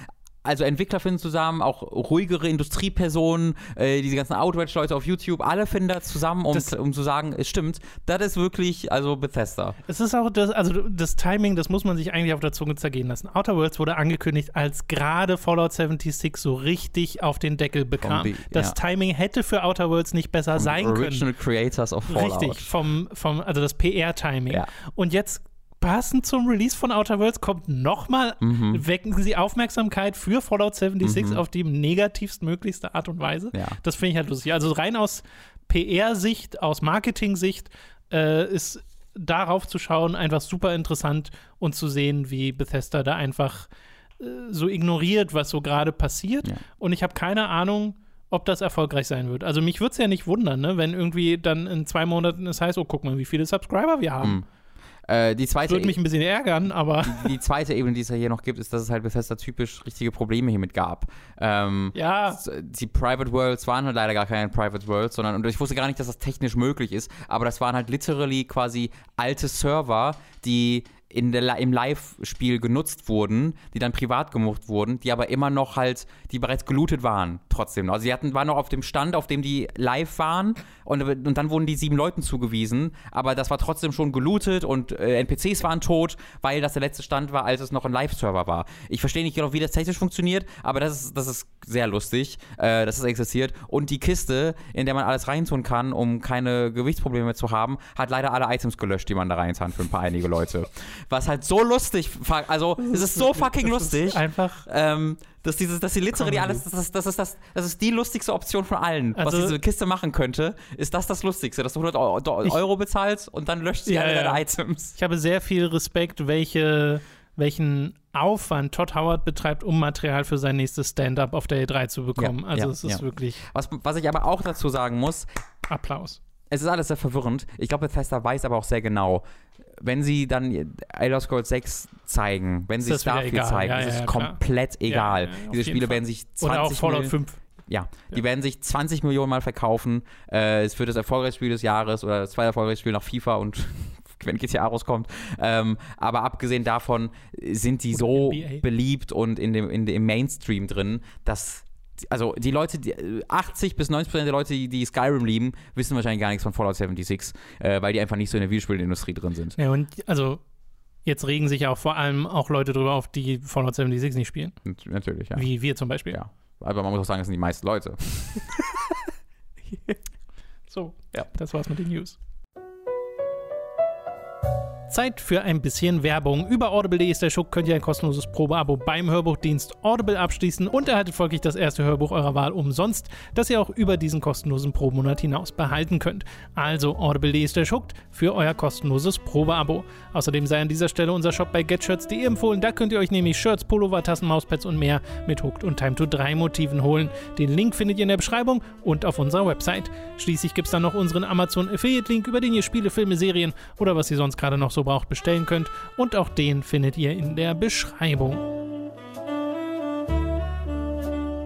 also Entwickler finden zusammen, auch ruhigere Industriepersonen, äh, diese ganzen Outrage-Leute auf YouTube, alle finden da zusammen, um, Das- um zu sagen, es stimmt, das ist wirklich, also Bethesda. Es ist auch das, also das Timing, das muss man sich eigentlich auf der Zunge zergehen lassen. Outer Worlds wurde angekündigt, als gerade Fallout 76 so richtig auf den Deckel bekam. Be- das ja. Timing hätte für Outer Worlds nicht besser sein können. Original Creators of Fallout. Richtig, vom, vom, also das PR-Timing. Ja. Und jetzt passend zum Release von Outer Worlds kommt nochmal, Mhm. wecken sie Aufmerksamkeit für Fallout 76 auf die negativstmöglichste Art und Weise. Ja. Das finde ich halt lustig. Also rein aus PR-Sicht, aus Marketing-Sicht äh, ist darauf zu schauen einfach super interessant und zu sehen, wie Bethesda da einfach äh, so ignoriert, was so gerade passiert. Ja. Und ich habe keine Ahnung, ob das erfolgreich sein wird. Also mich würde es ja nicht wundern, ne, wenn irgendwie dann in zwei Monaten es heißt, oh, guck mal, wie viele Subscriber wir haben. Mhm. Äh, die zweite Würde mich ein bisschen ärgern, aber die zweite Ebene, die es ja hier noch gibt, ist, dass es halt Bethesda typisch richtige Probleme hiermit gab. Ähm, ja, die Private Worlds waren halt leider gar keine Private Worlds, sondern und ich wusste gar nicht, dass das technisch möglich ist, aber das waren halt literally quasi alte Server, die in der, im Live-Spiel genutzt wurden, die dann privat gemacht wurden, die aber immer noch halt, die bereits gelootet waren, trotzdem. Also sie hatten, waren noch auf dem Stand, auf dem die live waren und, und dann wurden die sieben Leuten zugewiesen, aber das war trotzdem schon gelootet und äh, NPCs waren tot, weil das der letzte Stand war, als es noch ein Live-Server war. Ich verstehe nicht genau, wie das technisch funktioniert, aber das ist, das ist sehr lustig, äh, dass es existiert. Und die Kiste, in der man alles reintun kann, um keine Gewichtsprobleme zu haben, hat leider alle Items gelöscht, die man da reintun für ein paar einige Leute. Was halt so lustig, also es ist so fucking Das ist lustig. Einfach. Ähm, dass dieses, dass die literally Comedy. alles, das ist, das ist das, das ist die lustigste Option von allen, was Also- diese Kiste machen könnte, ist das das Lustigste, dass du 100 Euro, Ich- Euro bezahlst und dann löscht sie Ja, alle ja. deine Items. Ich habe sehr viel Respekt, welche, welchen Aufwand Todd Howard betreibt, um Material für sein nächstes Stand-up auf der E3 zu bekommen. Ja, also es ist wirklich Was, was ich aber auch dazu sagen muss, Applaus. es ist alles sehr verwirrend. Ich glaube, Bethesda weiß aber auch sehr genau, wenn sie dann Elder Scrolls 6 zeigen, wenn sie Starfield egal. zeigen, Ja, ist es ja, klar. komplett egal. Ja, auf Diese Spiele Fall. werden sich 20 Oder auch Fallout Millionen- 5. Ja, die Ja. werden sich 20 Millionen Mal verkaufen. Äh, es wird das erfolgreichste Spiel des Jahres oder das zweite erfolgreichste Spiel nach FIFA und wenn GTA rauskommt. Ähm, aber abgesehen davon sind die Und so NBA. beliebt und in dem, in dem Mainstream drin, dass also die Leute, die, 80 bis 90 Prozent der Leute, die, die Skyrim lieben, wissen wahrscheinlich gar nichts von Fallout 76, äh, weil die einfach nicht so in der Videospielindustrie drin sind. Ja, und also jetzt regen sich ja auch vor allem auch Leute drüber auf, die Fallout 76 nicht spielen. Nat- Natürlich, ja. Wie wir zum Beispiel. Ja. Aber man muss auch sagen, das sind die meisten Leute. So, Ja. das war's mit den News. Zeit für ein bisschen Werbung. Über audible.de ist der Schuck könnt ihr ein kostenloses Probeabo beim Hörbuchdienst Audible abschließen und erhaltet folglich das erste Hörbuch eurer Wahl umsonst, das ihr auch über diesen kostenlosen Probemonat hinaus behalten könnt. Also audible.de ist der Schuck für euer kostenloses Probeabo. Außerdem sei an dieser Stelle unser Shop bei getshirts.de empfohlen. Da könnt ihr euch nämlich Shirts, Pullover, Tassen, Mauspads und mehr mit Hooked und Time to 3 Motiven holen. Den Link findet ihr in der Beschreibung und auf unserer Website. Schließlich gibt es dann noch unseren Amazon Affiliate Link, über den ihr Spiele, Filme, Serien oder was ihr sonst gerade noch so braucht bestellen könnt. Und auch den findet ihr in der Beschreibung.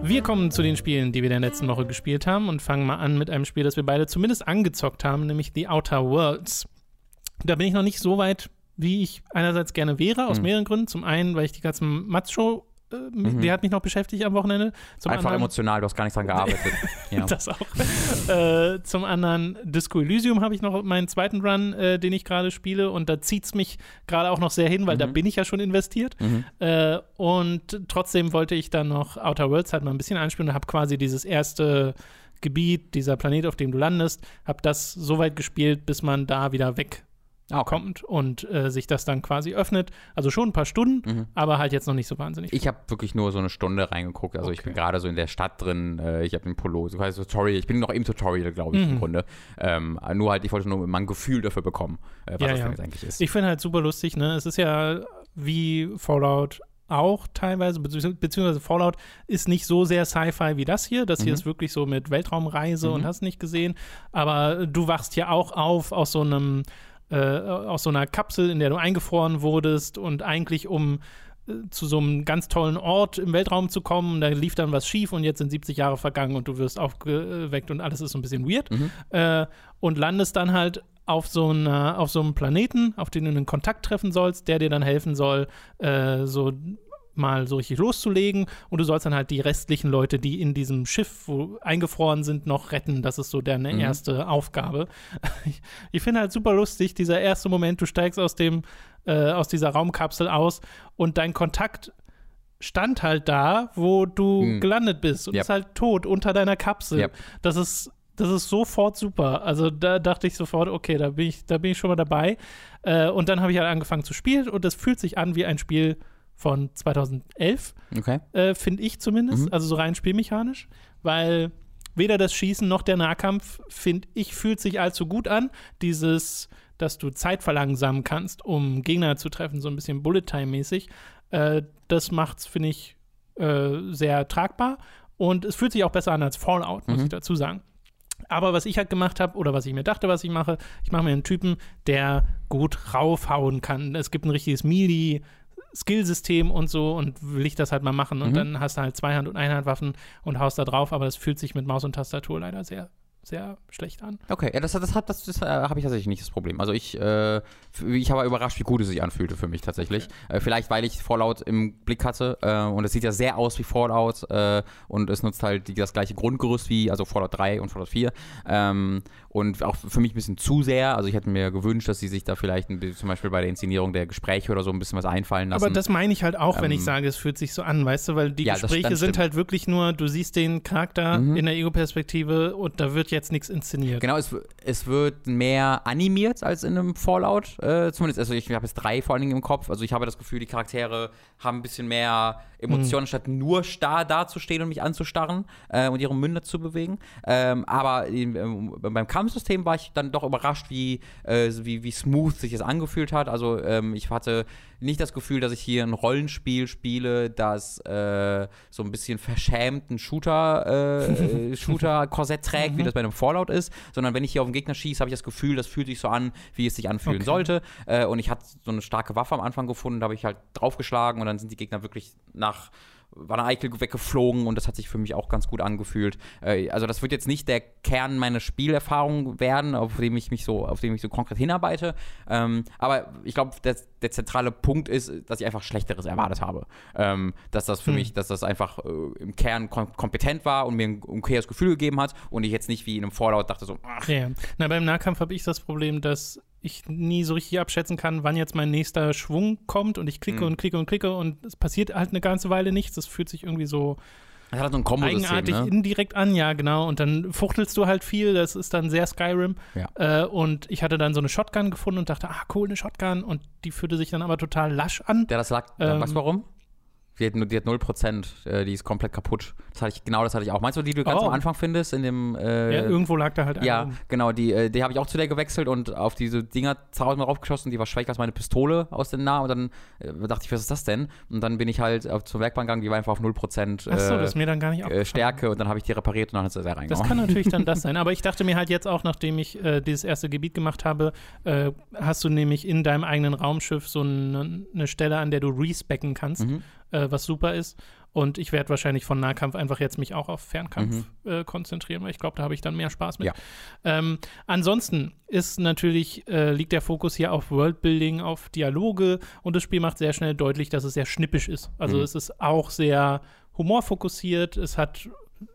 Wir kommen zu den Spielen, die wir in der letzten Woche gespielt haben und fangen mal an mit einem Spiel, das wir beide zumindest angezockt haben, nämlich The Outer Worlds. Da bin ich noch nicht so weit, wie ich einerseits gerne wäre, aus Mhm. mehreren Gründen. Zum einen, weil ich die ganze Matz-Show, äh, Mhm. die hat mich noch beschäftigt am Wochenende. Zum Einfach anderen, emotional, du hast gar nicht dran gearbeitet. ja. das auch. äh, zum anderen Disco Elysium habe ich noch meinen zweiten Run, äh, den ich gerade spiele und da zieht es mich gerade auch noch sehr hin, weil da Mhm. bin ich ja schon investiert. Mhm. Äh, und trotzdem wollte ich dann noch Outer Worlds halt mal ein bisschen einspielen und habe quasi dieses erste Gebiet, dieser Planet, auf dem du landest, habe das so weit gespielt, bis man da wieder wegkommt Ah, okay. und äh, sich das dann quasi öffnet. Also schon ein paar Stunden, Mhm. aber halt jetzt noch nicht so wahnsinnig. Ich habe wirklich nur so eine Stunde reingeguckt. Also ich Okay. bin gerade so in der Stadt drin. Äh, ich habe den Polo, so heißt Tutorial. Ich bin noch im Tutorial, glaube ich, Mhm. im Grunde. Ähm, nur halt, ich wollte nur mal ein Gefühl dafür bekommen, äh, was Ja, das ja. denn eigentlich ist. Ich finde halt super lustig, ne? Es ist ja wie Fallout auch teilweise, bezieh- beziehungsweise Fallout ist nicht so sehr Sci-Fi wie das hier. Das hier Mhm. ist wirklich so mit Weltraumreise Mhm. und hast nicht gesehen. Aber du wachst ja auch auf aus so einem, äh, aus so einer Kapsel, in der du eingefroren wurdest und eigentlich um äh, zu so einem ganz tollen Ort im Weltraum zu kommen, da lief dann was schief und jetzt sind 70 Jahre vergangen und du wirst aufgeweckt und alles ist so ein bisschen weird Mhm. äh, und landest dann halt auf so, einer, auf so einem Planeten, auf den du einen Kontakt treffen sollst, der dir dann helfen soll, äh, so mal so richtig loszulegen und du sollst dann halt die restlichen Leute, die in diesem Schiff eingefroren sind, noch retten. Das ist so deine Mhm. erste Aufgabe. Ich, ich finde halt super lustig, dieser erste Moment, du steigst aus dem, äh, aus dieser Raumkapsel aus und dein Kontakt stand halt da, wo du Mhm. gelandet bist und Yep. ist halt tot unter deiner Kapsel. Yep. Das ist das ist sofort super. Also da dachte ich sofort, okay, da bin ich, da bin ich schon mal dabei. Äh, und dann habe ich halt angefangen zu spielen und es fühlt sich an wie ein Spiel von 2011, Okay. äh, finde ich zumindest. Mhm. Also so rein spielmechanisch, weil weder das Schießen noch der Nahkampf, finde ich, fühlt sich allzu gut an. Dieses, dass du Zeit verlangsamen kannst, um Gegner zu treffen, so ein bisschen Bullet-Time-mäßig, äh, das macht's, finde ich, äh, sehr tragbar. Und es fühlt sich auch besser an als Fallout, muss Mhm. ich dazu sagen. Aber was ich halt gemacht habe oder was ich mir dachte, was ich mache, ich mache mir einen Typen, der gut raufhauen kann. Es gibt ein richtiges Melee. Skillsystem und so und will ich das halt mal machen und Mhm. dann hast du halt Zweihand- und Einhandwaffen und haust da drauf, aber das fühlt sich mit Maus und Tastatur leider sehr, sehr schlecht an. Okay, ja, das, das, hat- das, das, äh, habe ich tatsächlich nicht das Problem. Also ich, äh, ich war überrascht, wie gut es sich anfühlte für mich tatsächlich. Äh, vielleicht, weil ich Fallout im Blick hatte äh, und es sieht ja sehr aus wie Fallout äh, und es nutzt halt die, das gleiche Grundgerüst wie, also Fallout 3 und Fallout 4 ähm, und auch für mich ein bisschen zu sehr. Also ich hätte mir gewünscht, dass sie sich da vielleicht ein, zum Beispiel bei der Inszenierung der Gespräche oder so ein bisschen was einfallen lassen. Aber das meine ich halt auch, wenn ich Ähm, sage, es fühlt sich so an, weißt du, weil die Ja, Gespräche sind halt wirklich nur, du siehst den Charakter Mhm. in der Ego-Perspektive und da wird jetzt nichts inszeniert. Genau, es, es wird mehr animiert als in einem Fallout. Äh, zumindest, also ich habe jetzt drei vor allen Dingen im Kopf. Also ich habe das Gefühl, die Charaktere haben ein bisschen mehr Emotionen, mhm. statt nur starr dazustehen und mich anzustarren äh, und ihre Münder zu bewegen. Ähm, aber in, ähm, beim Kampfsystem war ich dann doch überrascht, wie, äh, wie, wie smooth sich das angefühlt hat. Also ähm, ich hatte nicht das Gefühl, dass ich hier ein Rollenspiel spiele, das äh, so ein bisschen verschämten Shooter, äh, Shooter-Korsett trägt, mhm. wie das bei einem Fallout ist, sondern wenn ich hier auf den Gegner schieße, habe ich das Gefühl, das fühlt sich so an, wie es sich anfühlen okay. sollte. Äh, und ich hatte so eine starke Waffe am Anfang gefunden, da habe ich halt draufgeschlagen und dann sind die Gegner wirklich nach war eine Eichel weggeflogen und das hat sich für mich auch ganz gut angefühlt. Äh, also das wird jetzt nicht der Kern meiner Spielerfahrung werden, auf dem ich mich so, auf dem ich so konkret hinarbeite. Ähm, aber ich glaube, der, der, zentrale Punkt ist, dass ich einfach Schlechteres erwartet habe. Ähm, dass das für hm. mich, dass das einfach äh, im Kern kom kompetent war und mir ein okayes Gefühl gegeben hat und ich jetzt nicht wie in einem Fallout dachte so, ach. Ja, na beim Nahkampf habe ich das Problem, dass ich nie so richtig abschätzen kann, wann jetzt mein nächster Schwung kommt und ich klicke mhm. und klicke und klicke und es passiert halt eine ganze Weile nichts. Das fühlt sich irgendwie so das hat so ein eigenartig ne? indirekt an, ja, genau. Und dann fuchtelst du halt viel, das ist dann sehr Skyrim. Ja. Äh, und ich hatte dann so eine Shotgun gefunden und dachte, ah, cool, eine Shotgun. Und die fühlte sich dann aber total lasch an. Ja, das lag, ähm, du warum? Die hat, die hat 0%, äh, die ist komplett kaputt. Das hatte ich, genau das hatte ich auch. Meinst du, die du ganz oh. am Anfang findest, in dem äh, Ja, irgendwo lag da halt Ja, rum. genau, die, äh, die habe ich auch zu der gewechselt und auf diese Dinger tausendmal raufgeschossen, die war schwächer als meine Pistole aus dem Nah und dann äh, dachte ich, was ist das denn? Und dann bin ich halt auf, zur Werkbank gegangen, die war einfach auf 0% äh, Achso, das ist mir dann gar nicht äh, Stärke und dann habe ich die repariert und dann hat sie sehr reingehauen. Das kann natürlich dann das sein, aber ich dachte mir halt jetzt auch, nachdem ich äh, dieses erste Gebiet gemacht habe, äh, hast du nämlich in deinem eigenen Raumschiff so eine, eine Stelle, an der du respecken kannst. Mhm äh, was super ist. Und ich werde wahrscheinlich von Nahkampf einfach jetzt mich auch auf Fernkampf mhm. äh, konzentrieren, weil ich glaube, da habe ich dann mehr Spaß mit. Ja. Ähm, ansonsten ist natürlich, äh, liegt der Fokus hier auf Worldbuilding, auf Dialoge und das Spiel macht sehr schnell deutlich, dass es sehr schnippisch ist. Also mhm. es ist auch sehr humorfokussiert, es hat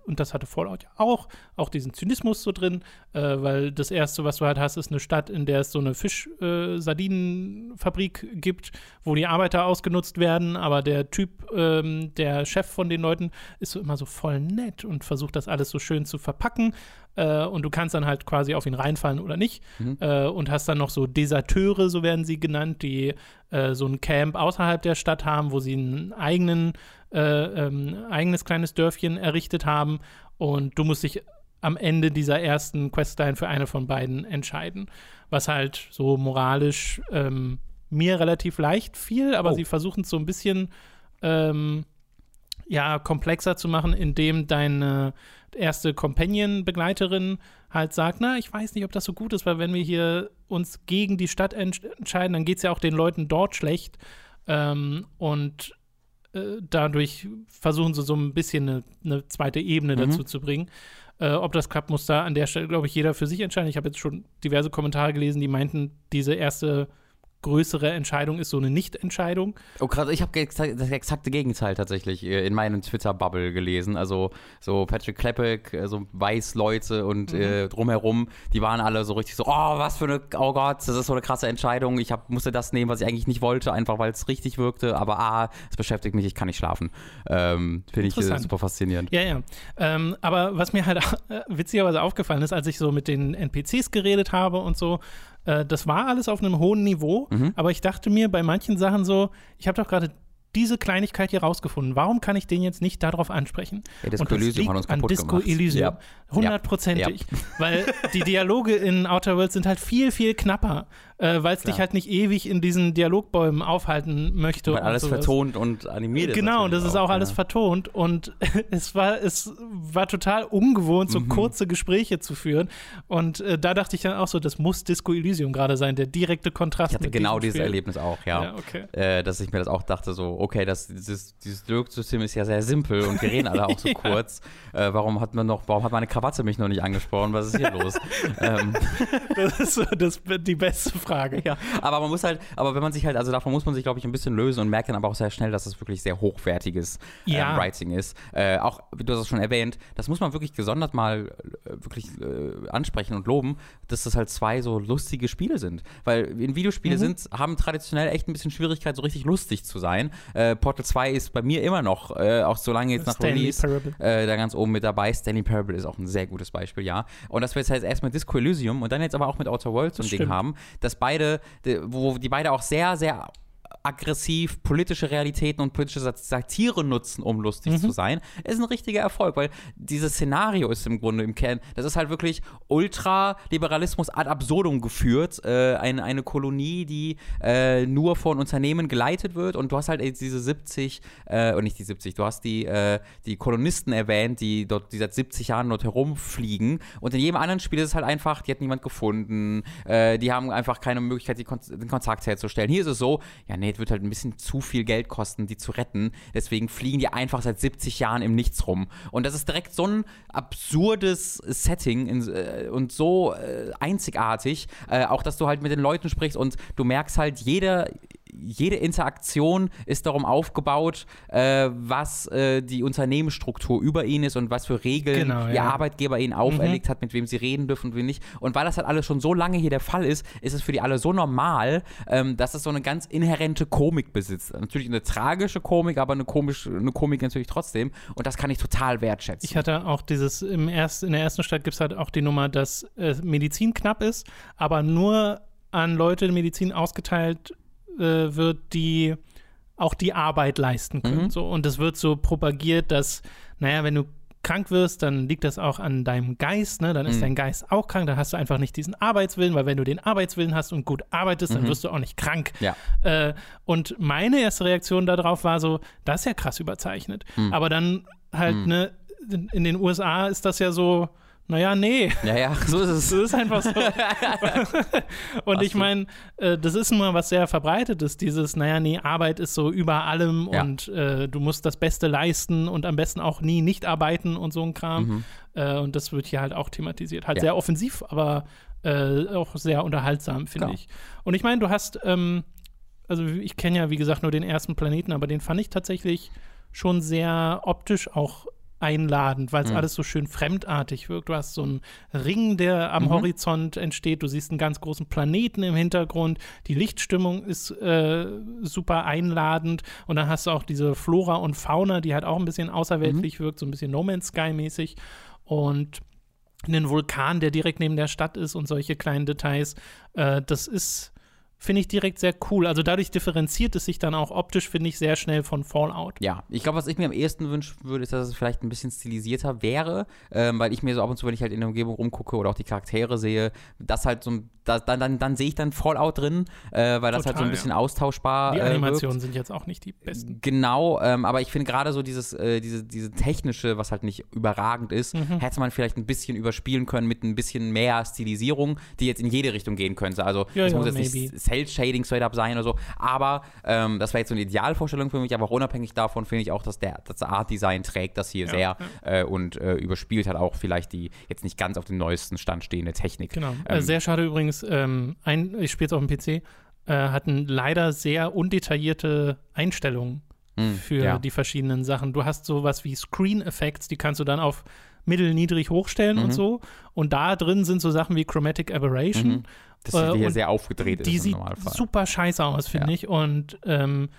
und das hatte Fallout ja auch, auch diesen Zynismus so drin, äh, weil das erste, was du halt hast, ist eine Stadt, in der es so eine Fisch-Sardinenfabrik äh, gibt, wo die Arbeiter ausgenutzt werden, aber der Typ, ähm, der Chef von den Leuten, ist so immer so voll nett und versucht das alles so schön zu verpacken. Äh, und du kannst dann halt quasi auf ihn reinfallen oder nicht. Mhm. Äh, und hast dann noch so Deserteure, so werden sie genannt, die äh, so ein Camp außerhalb der Stadt haben, wo sie einen eigenen äh, ähm, eigenes kleines Dörfchen errichtet haben und du musst dich am Ende dieser ersten Questline für eine von beiden entscheiden, was halt so moralisch ähm, mir relativ leicht fiel, aber oh. sie versuchen es so ein bisschen ähm, ja, komplexer zu machen, indem deine erste Companion-Begleiterin halt sagt, na, ich weiß nicht, ob das so gut ist, weil wenn wir hier uns gegen die Stadt entscheiden, dann geht es ja auch den Leuten dort schlecht. Ähm, und äh, dadurch versuchen sie so ein bisschen eine, eine zweite Ebene mhm. dazu zu bringen. Äh, ob das klappt, muss da an der Stelle, glaube ich, jeder für sich entscheiden. Ich habe jetzt schon diverse Kommentare gelesen, die meinten, diese erste größere Entscheidung ist so eine Nicht-Entscheidung. Oh, krass, ich habe das exakte Gegenteil tatsächlich äh, in meinem Twitter-Bubble gelesen. Also so Patrick Klepek, äh, so Weiß-Leute und mhm. äh, drumherum, die waren alle so richtig so, oh, was für eine, oh Gott, das ist so eine krasse Entscheidung. Ich hab, musste das nehmen, was ich eigentlich nicht wollte, einfach weil es richtig wirkte. Aber ah, es beschäftigt mich, ich kann nicht schlafen. Ähm, Finde ich äh, super faszinierend. Ja, ja. Ähm, aber was mir halt äh, witzigerweise aufgefallen ist, als ich so mit den NPCs geredet habe und so, äh, das war alles auf einem hohen Niveau, mhm. aber ich dachte mir bei manchen Sachen so, ich habe doch gerade diese Kleinigkeit hier rausgefunden. Warum kann ich den jetzt nicht darauf ansprechen? Ja, Disco und das Elysium liegt an Disco gemacht. Elysium. Hundertprozentig. Ja. Ja. Weil die Dialoge in Outer Worlds sind halt viel, viel knapper äh, weil es dich halt nicht ewig in diesen Dialogbäumen aufhalten möchte. Weil alles sowas. vertont und animiert ist. Genau, das ist auch, auch alles ja. vertont und es war, es war total ungewohnt, so mhm. kurze Gespräche zu führen. Und äh, da dachte ich dann auch so, das muss Disco Elysium gerade sein, der direkte Kontrast. Ich hatte genau dieses Spiel. Erlebnis auch, ja. ja okay. äh, dass ich mir das auch dachte, so, okay, das, dieses, dieses Dialogsystem ist ja sehr simpel und wir reden alle auch so ja. kurz. Äh, warum hat man noch, warum hat meine Krawatte mich noch nicht angesprochen? Was ist hier los? ähm. Das ist so das, die beste Frage Frage. Ja, aber man muss halt, aber wenn man sich halt, also davon muss man sich, glaube ich, ein bisschen lösen und merkt dann aber auch sehr schnell, dass es wirklich sehr hochwertiges ähm, Ja. Writing ist. Äh, auch, wie du hast es schon erwähnt, das muss man wirklich gesondert mal äh, wirklich äh, ansprechen und loben, dass das halt zwei so lustige Spiele sind. Weil in Videospiele sind, haben traditionell echt ein bisschen Schwierigkeit, so richtig lustig zu sein. Äh, Portal 2 ist bei mir immer noch, äh, auch so lange jetzt nach Stanley Release, Parable. äh, da ganz oben mit dabei. Stanley Parable ist auch ein sehr gutes Beispiel, ja. Und dass wir jetzt halt erst mit Disco Elysium und dann jetzt aber auch mit Outer Worlds so ein Ding haben, dass beide, de- wo die beide auch sehr, sehr aggressiv politische Realitäten und politische Sat- Satire nutzen, um lustig zu sein, ist ein richtiger Erfolg, weil dieses Szenario ist im Grunde im Kern, das ist halt wirklich Ultraliberalismus ad absurdum geführt, äh, eine, eine Kolonie, die äh, nur von Unternehmen geleitet wird und du hast halt diese 70, äh, und nicht die 70, du hast die, äh, die Kolonisten erwähnt, die dort, die seit 70 Jahren dort herumfliegen und in jedem anderen Spiel ist es halt einfach, die hat niemand gefunden, äh, die haben einfach keine Möglichkeit, den Kontakt herzustellen. Hier ist es so, ja nee, es wird halt ein bisschen zu viel Geld kosten, die zu retten, deswegen fliegen die einfach seit 70 Jahren im Nichts rum. Und das ist direkt so ein absurdes Setting in, äh, und so äh, einzigartig, äh, auch dass du halt mit den Leuten sprichst und du merkst halt, jeder jede Interaktion ist darum aufgebaut, äh, was äh, die Unternehmensstruktur über ihn ist und was für Regeln Genau, ihr ja. Arbeitgeber ihnen auferlegt hat, mit wem sie reden dürfen und wem nicht. Und weil das halt alles schon so lange hier der Fall ist, ist es für die alle so normal, ähm, dass es so eine ganz inhärente Komik besitzt. Natürlich eine tragische Komik, aber eine, komische, eine Komik natürlich trotzdem. Und das kann ich total wertschätzen. Ich hatte auch dieses, im erst, in der ersten Stadt gibt es halt auch die Nummer, dass äh, Medizin knapp ist, aber nur an Leute Medizin ausgeteilt äh, wird, die auch die Arbeit leisten können. Mhm. So, und es wird so propagiert, dass, naja, wenn du krank wirst, dann liegt das auch an deinem Geist, ne? Dann ist Mhm. dein Geist auch krank, dann hast du einfach nicht diesen Arbeitswillen, weil wenn du den Arbeitswillen hast und gut arbeitest, dann wirst du auch nicht krank. Mhm. Ja. Äh, und meine erste Reaktion darauf war so, das ist ja krass überzeichnet. Mhm. Aber dann halt, ne, in, in den USA ist das ja so, naja, nee. ja, ja, so ist es. Das ist einfach so. und ich meine, äh, das ist nun mal was sehr verbreitetes, dieses, naja, nee, Arbeit ist so über allem Ja. und äh, du musst das Beste leisten und am besten auch nie nicht arbeiten und so ein Kram. Äh, und das wird hier halt auch thematisiert. Halt Mhm. Ja. sehr offensiv, aber äh, auch sehr unterhaltsam, finde Genau. ich. Und ich meine, du hast, ähm, also ich kenne ja, wie gesagt, nur den ersten Planeten, aber den fand ich tatsächlich schon sehr optisch auch einladend, weil es Mhm. alles so schön fremdartig wirkt. Du hast so einen Ring, der am Mhm. Horizont entsteht. Du siehst einen ganz großen Planeten im Hintergrund. Die Lichtstimmung ist äh, super einladend. Und dann hast du auch diese Flora und Fauna, die halt auch ein bisschen außerweltlich Mhm. wirkt, so ein bisschen No Man's Sky mäßig. Und einen Vulkan, der direkt neben der Stadt ist und solche kleinen Details. Äh, das ist, finde ich, direkt sehr cool. Also dadurch differenziert es sich dann auch optisch, finde ich, sehr schnell von Fallout. Ja, ich glaube, was ich mir am ehesten wünschen würde, ist, dass es vielleicht ein bisschen stilisierter wäre, ähm, weil ich mir so ab und zu, wenn ich halt in der Umgebung rumgucke oder auch die Charaktere sehe, das halt so ein, da, dann, dann, dann sehe ich dann Fallout drin, äh, weil das halt so Total, ein bisschen ja. austauschbar Die äh, Animationen wirkt. sind jetzt auch nicht die besten. Genau, ähm, aber ich finde gerade so dieses, äh, diese, diese technische, was halt nicht überragend ist, Mhm. hätte man vielleicht ein bisschen überspielen können mit ein bisschen mehr Stilisierung, die jetzt in jede Richtung gehen könnte. Also Ja, es ja, muss jetzt maybe. nicht Cell-Shading straight up sein oder so, aber ähm, das wäre jetzt so eine Idealvorstellung für mich, aber auch unabhängig davon finde ich auch, dass der das Art-Design trägt das hier sehr Äh, und äh, überspielt hat auch vielleicht die jetzt nicht ganz auf dem neuesten Stand stehende Technik. Genau. äh, Ähm, sehr schade übrigens, ähm, ein, ich spiele es auf dem PC, äh, hatten leider sehr undetaillierte Einstellungen mh, für Hm, ja. die verschiedenen Sachen. Du hast sowas wie Screen Effects, die kannst du dann auf mittel, niedrig hochstellen Mhm. und so. Und da drin sind so Sachen wie Chromatic Aberration. Mhm. Das äh, hier sehr aufgedreht ist Die im sieht super scheiße aus, finde Ja. ich. Und ähm,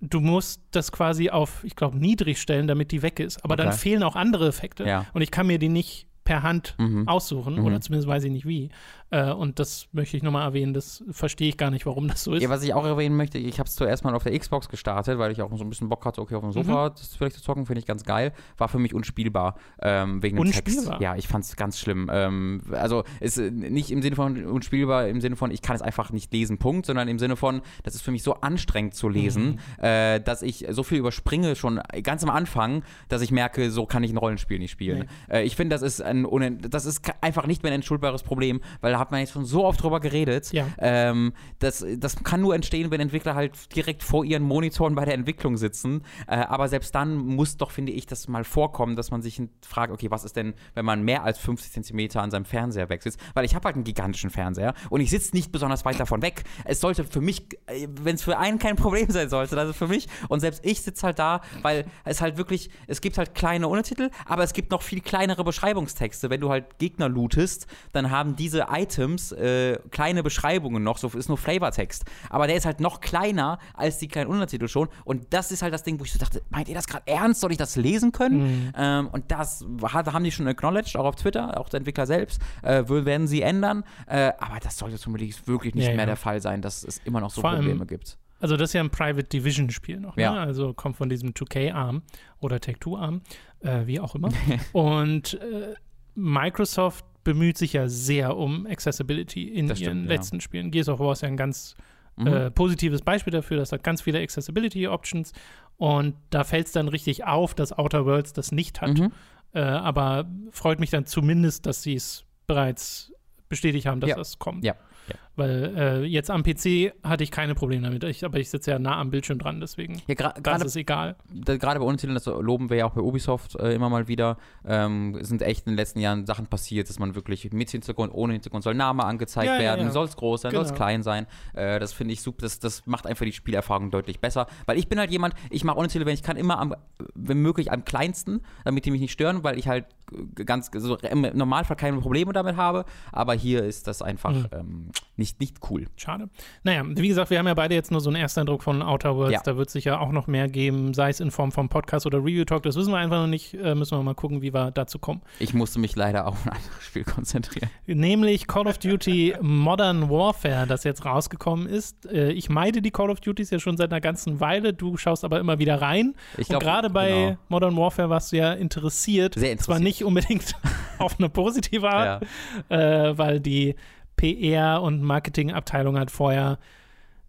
du musst das quasi auf, ich glaube, niedrig stellen, damit die weg ist. Aber dann Okay. fehlen auch andere Effekte. Ja. Und ich kann mir die nicht per Hand Mhm. aussuchen Mhm. oder zumindest weiß ich nicht wie. Äh, und das möchte ich nochmal erwähnen. Das verstehe ich gar nicht, warum das so ist. Ja, was ich auch erwähnen möchte, ich habe es zuerst mal auf der Xbox gestartet, weil ich auch so ein bisschen Bock hatte, okay, auf dem Sofa Mhm. das vielleicht zu zocken, finde ich ganz geil. War für mich unspielbar, ähm, wegen dem Text. Unspielbar? Ja, ich fand es ganz schlimm. Ähm, also ist äh, nicht im Sinne von unspielbar, im Sinne von, ich kann es einfach nicht lesen, Punkt, sondern im Sinne von, das ist für mich so anstrengend zu lesen, Mhm. äh, dass ich so viel überspringe schon ganz am Anfang, dass ich merke, so kann ich ein Rollenspiel nicht spielen. Äh, ich finde, das ist ein das ist einfach nicht mehr ein entschuldbares Problem, weil hat man jetzt schon so oft drüber geredet. Ja. Ähm, das, das kann nur entstehen, wenn Entwickler halt direkt vor ihren Monitoren bei der Entwicklung sitzen. Äh, aber selbst dann muss doch, finde ich, das mal vorkommen, dass man sich fragt, okay, was ist denn, wenn man mehr als 50 Zentimeter an seinem Fernseher wegsitzt? Weil ich habe halt einen gigantischen Fernseher und ich sitze nicht besonders weit davon weg. Es sollte für mich, äh, wenn es für einen kein Problem sein sollte, also für mich. Und selbst ich sitze halt da, weil es halt wirklich, es gibt halt kleine Untertitel, aber es gibt noch viel kleinere Beschreibungstexte. Wenn du halt Gegner lootest, dann haben diese Items äh, kleine Beschreibungen noch, so ist nur Flavortext. Aber der ist halt noch kleiner als die kleinen Untertitel schon. Und das ist halt das Ding, wo ich so dachte, meint ihr das gerade ernst? Soll ich das lesen können? Mhm. Ähm, und das hat, haben die schon acknowledged, auch auf Twitter, auch der Entwickler selbst, äh, werden sie ändern. Äh, aber das sollte zumindest wirklich nicht Ja, mehr ja. der Fall sein, dass es immer noch so Vor allem- Probleme gibt. Also das ist ja ein Private Division Spiel noch, Ja. ne? Also kommt von diesem 2K-Arm oder Take-Two-Arm, äh, wie auch immer. Und äh, Microsoft bemüht sich ja sehr um Accessibility in Das ihren stimmt, ja. letzten Spielen. Gears of War ist ja ein ganz Mhm. äh, positives Beispiel dafür, dass hat ganz viele Accessibility-Options und da fällt es dann richtig auf, dass Outer Worlds das nicht hat. Mhm. Äh, aber freut mich dann zumindest, dass sie es bereits bestätigt haben, dass Ja. das kommt. Ja. Ja. Weil äh, jetzt am PC hatte ich keine Probleme damit, ich, aber ich sitze ja nah am Bildschirm dran, deswegen Ja, gra- das gerade ist egal. gerade bei Untertiteln, das loben wir ja auch bei Ubisoft äh, immer mal wieder, ähm, sind echt in den letzten Jahren Sachen passiert, dass man wirklich mit Hintergrund, ohne Hintergrund soll Name angezeigt Ja, werden, ja. soll es groß sein, soll es Genau. klein sein. Äh, das finde ich super, das, das macht einfach die Spielerfahrung deutlich besser. Weil ich bin halt jemand, ich mache Untertitel, wenn ich kann, immer am, wenn möglich am kleinsten, damit die mich nicht stören, weil ich halt ganz so im Normalfall keine Probleme damit habe. Aber hier ist das einfach Mhm. ähm, nicht, nicht cool. Schade. Naja, wie gesagt, wir haben ja beide jetzt nur so einen Ersteindruck von Outer Worlds. Ja. Da wird sicher auch noch mehr geben, sei es in Form von Podcast oder Review Talk. Das wissen wir einfach noch nicht. Äh, müssen wir mal gucken, wie wir dazu kommen. Ich musste mich leider auf ein anderes Spiel konzentrieren. Nämlich Call of Duty Modern Warfare, das jetzt rausgekommen ist. Äh, ich meide die Call of Duties ja schon seit einer ganzen Weile. Du schaust aber immer wieder rein. Ich Und glaub, gerade bei genau. Modern Warfare warst du ja interessiert. Sehr Zwar interessiert. nicht unbedingt auf eine positive Art, äh, weil die PR- und Marketingabteilung hat vorher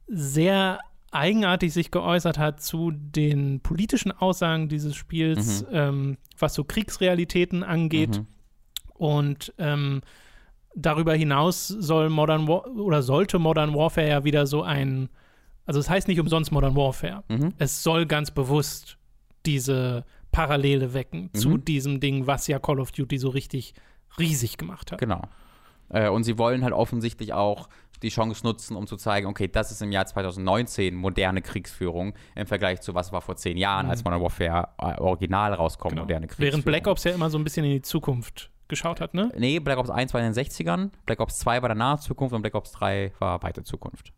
sehr eigenartig sich geäußert hat zu den politischen Aussagen dieses Spiels, Mhm. ähm, was so Kriegsrealitäten angeht. Mhm. Und ähm, darüber hinaus soll Modern War oder sollte Modern Warfare ja wieder so ein, also es heißt nicht umsonst Modern Warfare. Mhm. Es soll ganz bewusst diese Parallele wecken zu Mhm. diesem Ding, was ja Call of Duty so richtig riesig gemacht hat. Genau. Äh, und sie wollen halt offensichtlich auch die Chance nutzen, um zu zeigen, okay, das ist im Jahr 2019 moderne Kriegsführung im Vergleich zu was war vor zehn Jahren, Mhm. als Modern Warfare äh, original rauskommt, Genau. moderne Kriegsführung. Während Black Ops ja immer so ein bisschen in die Zukunft geschaut hat, ne? Nee, Black Ops 1 war in den 60ern, Black Ops 2 war der nahe Zukunft und Black Ops 3 war weite Zukunft.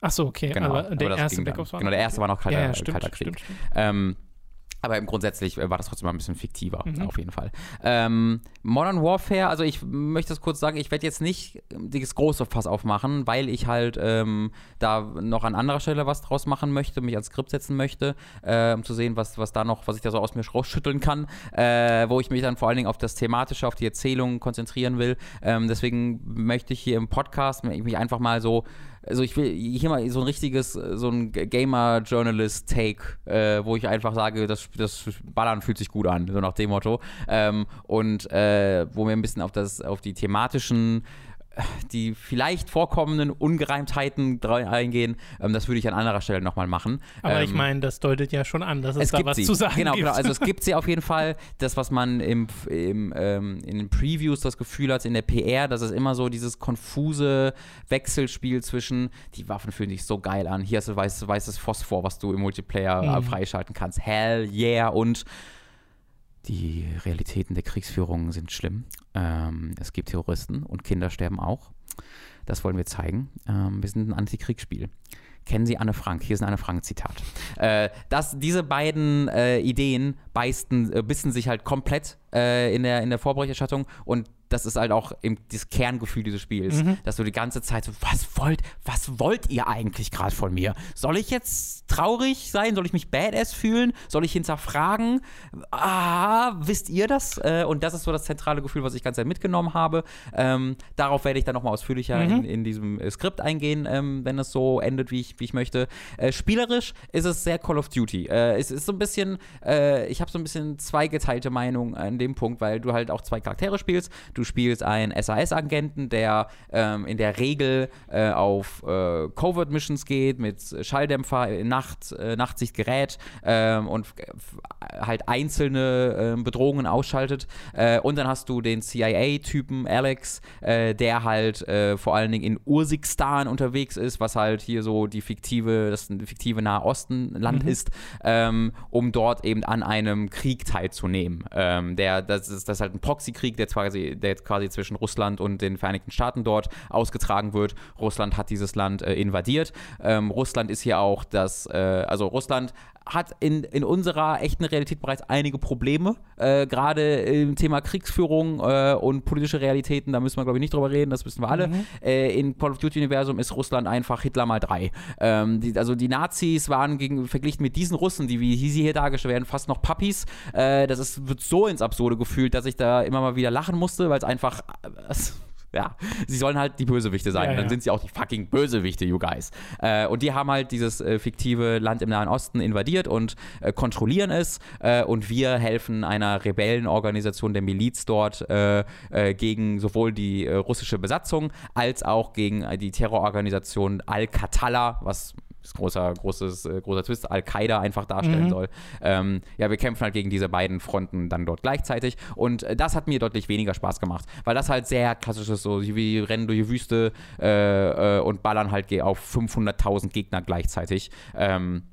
Ach so, okay. Genau. Aber aber der das erste Black. Ops war Genau, der erste war noch kalter, ja, ja, stimmt, kalter Krieg. Stimmt, stimmt. Ähm, aber grundsätzlich äh, war das trotzdem mal ein bisschen fiktiver, Mhm. auf jeden Fall. Ähm, Modern Warfare, also ich möchte das kurz sagen, ich werde jetzt nicht das große Fass aufmachen, weil ich halt ähm, da noch an anderer Stelle was draus machen möchte, mich als Skript setzen möchte, äh, um zu sehen, was, was da noch, was ich da so aus mir rausschütteln kann, äh, wo ich mich dann vor allen Dingen auf das Thematische, auf die Erzählung konzentrieren will. Ähm, deswegen möchte ich hier im Podcast mich einfach mal so also ich will hier mal so ein richtiges, so ein Gamer-Journalist-Take, äh, wo ich einfach sage, das, das Ballern fühlt sich gut an, so nach dem Motto. Ähm, und äh, wo wir ein bisschen auf das, auf die thematischen die vielleicht vorkommenden Ungereimtheiten eingehen, ähm, das würde ich an anderer Stelle nochmal machen. Aber ich Ähm, meine, das deutet ja schon an, dass es, es da was sie. zu sagen genau, gibt. genau. Also es gibt sie auf jeden Fall. Das, was man im, im, ähm, in den Previews das Gefühl hat, in der PR, dass es immer so dieses konfuse Wechselspiel zwischen, die Waffen fühlen sich so geil an, hier hast du weiß, weißes Phosphor, was du im Multiplayer äh, Mhm. freischalten kannst. Hell yeah und die Realitäten der Kriegsführung sind schlimm. Ähm, es gibt Terroristen und Kinder sterben auch. Das wollen wir zeigen. Ähm, wir sind ein Antikriegsspiel. Kennen Sie Anne Frank? Hier ist ein Anne Frank-Zitat. Äh, diese beiden äh, Ideen beißen, äh, bissen sich halt komplett äh, in, der, in der Vorberichterstattung und das ist halt auch im, das Kerngefühl dieses Spiels, Mhm. dass du die ganze Zeit so, was wollt, was wollt ihr eigentlich gerade von mir? Soll ich jetzt traurig sein? Soll ich mich badass fühlen? Soll ich hinterfragen? Ah, wisst ihr das? Äh, und das ist so das zentrale Gefühl, was ich ganz sehr mitgenommen habe. Ähm, darauf werde ich dann nochmal ausführlicher Mhm. in, in diesem äh, Skript eingehen, ähm, wenn es so endet, wie ich, wie ich möchte. Äh, spielerisch ist es sehr Call of Duty. Äh, es ist so ein bisschen, äh, ich habe so ein bisschen zweigeteilte Meinung an dem Punkt, weil du halt auch zwei Charaktere spielst. Du spielst einen SAS-Agenten, der ähm, in der Regel äh, auf äh, Covert-Missions geht, mit Schalldämpfer, äh, Nacht, äh, Nachtsichtgerät ähm, und halt einzelne äh, Bedrohungen ausschaltet. Äh, und dann hast du den CIA-Typen Alex, der halt vor allen Dingen in Ursikstan unterwegs ist, was halt hier so die fiktive, das fiktive Nahostenland mhm. ist, ähm, um dort eben an einem Krieg teilzunehmen. Ähm, der, das, ist, das ist halt ein Proxykrieg, der, quasi, der quasi zwischen Russland und den Vereinigten Staaten dort ausgetragen wird. Russland hat dieses Land äh, invadiert. Ähm, Russland ist hier auch das, äh, also Russland hat in, in unserer echten Realität bereits einige Probleme, äh, gerade im Thema Kriegsführung äh, und politische Realitäten, da müssen wir, glaube ich, nicht drüber reden, das wissen wir alle. Mhm. Äh, Im Call of Duty-Universum ist Russland einfach Hitler mal drei. Ähm, die, also die Nazis waren gegen, verglichen mit diesen Russen, die wie sie hier dargestellt werden, fast noch Puppies. Äh, das ist, wird so ins Absurde gefühlt, dass ich da immer mal wieder lachen musste, weil es einfach äh, ja, sie sollen halt die Bösewichte sein. Ja, dann ja. sind sie auch die fucking Bösewichte, you guys. Äh, und die haben halt dieses äh, fiktive Land im Nahen Osten invadiert und äh, kontrollieren es. Äh, und wir helfen einer Rebellenorganisation der Miliz dort äh, gegen sowohl die russische Besatzung als auch gegen die Terrororganisation Al-Qatala, was großer, großes, äh, großer Twist, Al-Qaida einfach darstellen mhm. soll. Ähm, ja, wir kämpfen halt gegen diese beiden Fronten dann dort gleichzeitig und äh, das hat mir deutlich weniger Spaß gemacht, weil das halt sehr klassisch ist, so wie rennen durch die Wüste äh, äh und ballern halt auf 500.000 Gegner gleichzeitig. Ähm,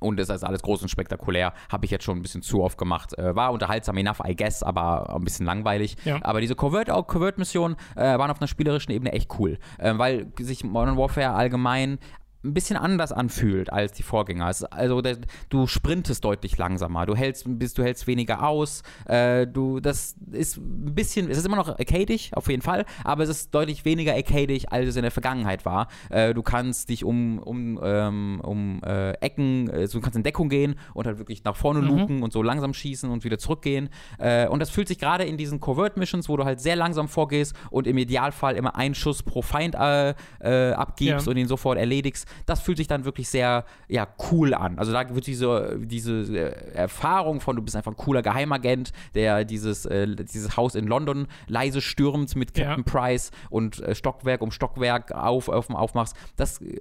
und das ist alles groß und spektakulär. Habe ich jetzt schon ein bisschen zu oft gemacht. Äh, war unterhaltsam enough, I guess, aber ein bisschen langweilig. Ja. Aber diese Covert-Missionen äh, waren auf einer spielerischen Ebene echt cool, äh, weil sich Modern Warfare allgemein ein bisschen anders anfühlt als die Vorgänger. also der, du sprintest deutlich langsamer, du hältst, bist, du hältst weniger aus, äh, du, das ist ein bisschen, es ist immer noch arcadig, auf jeden Fall, aber es ist deutlich weniger arcadig, als es in der Vergangenheit war. Äh, du kannst dich um, um, ähm, um äh, Ecken, also du kannst in Deckung gehen und halt wirklich nach vorne mhm. luken und so langsam schießen und wieder zurückgehen. Äh, und das fühlt sich gerade in diesen Covert-Missions, wo du halt sehr langsam vorgehst und im Idealfall immer einen Schuss pro Feind äh, abgibst ja. und ihn sofort erledigst, das fühlt sich dann wirklich sehr ja, cool an. Also da wird diese, diese äh, Erfahrung von, du bist einfach ein cooler Geheimagent, der dieses, äh, dieses Haus in London leise stürmt mit Captain ja. Price und äh, Stockwerk um Stockwerk auf, auf, aufmachst, das äh,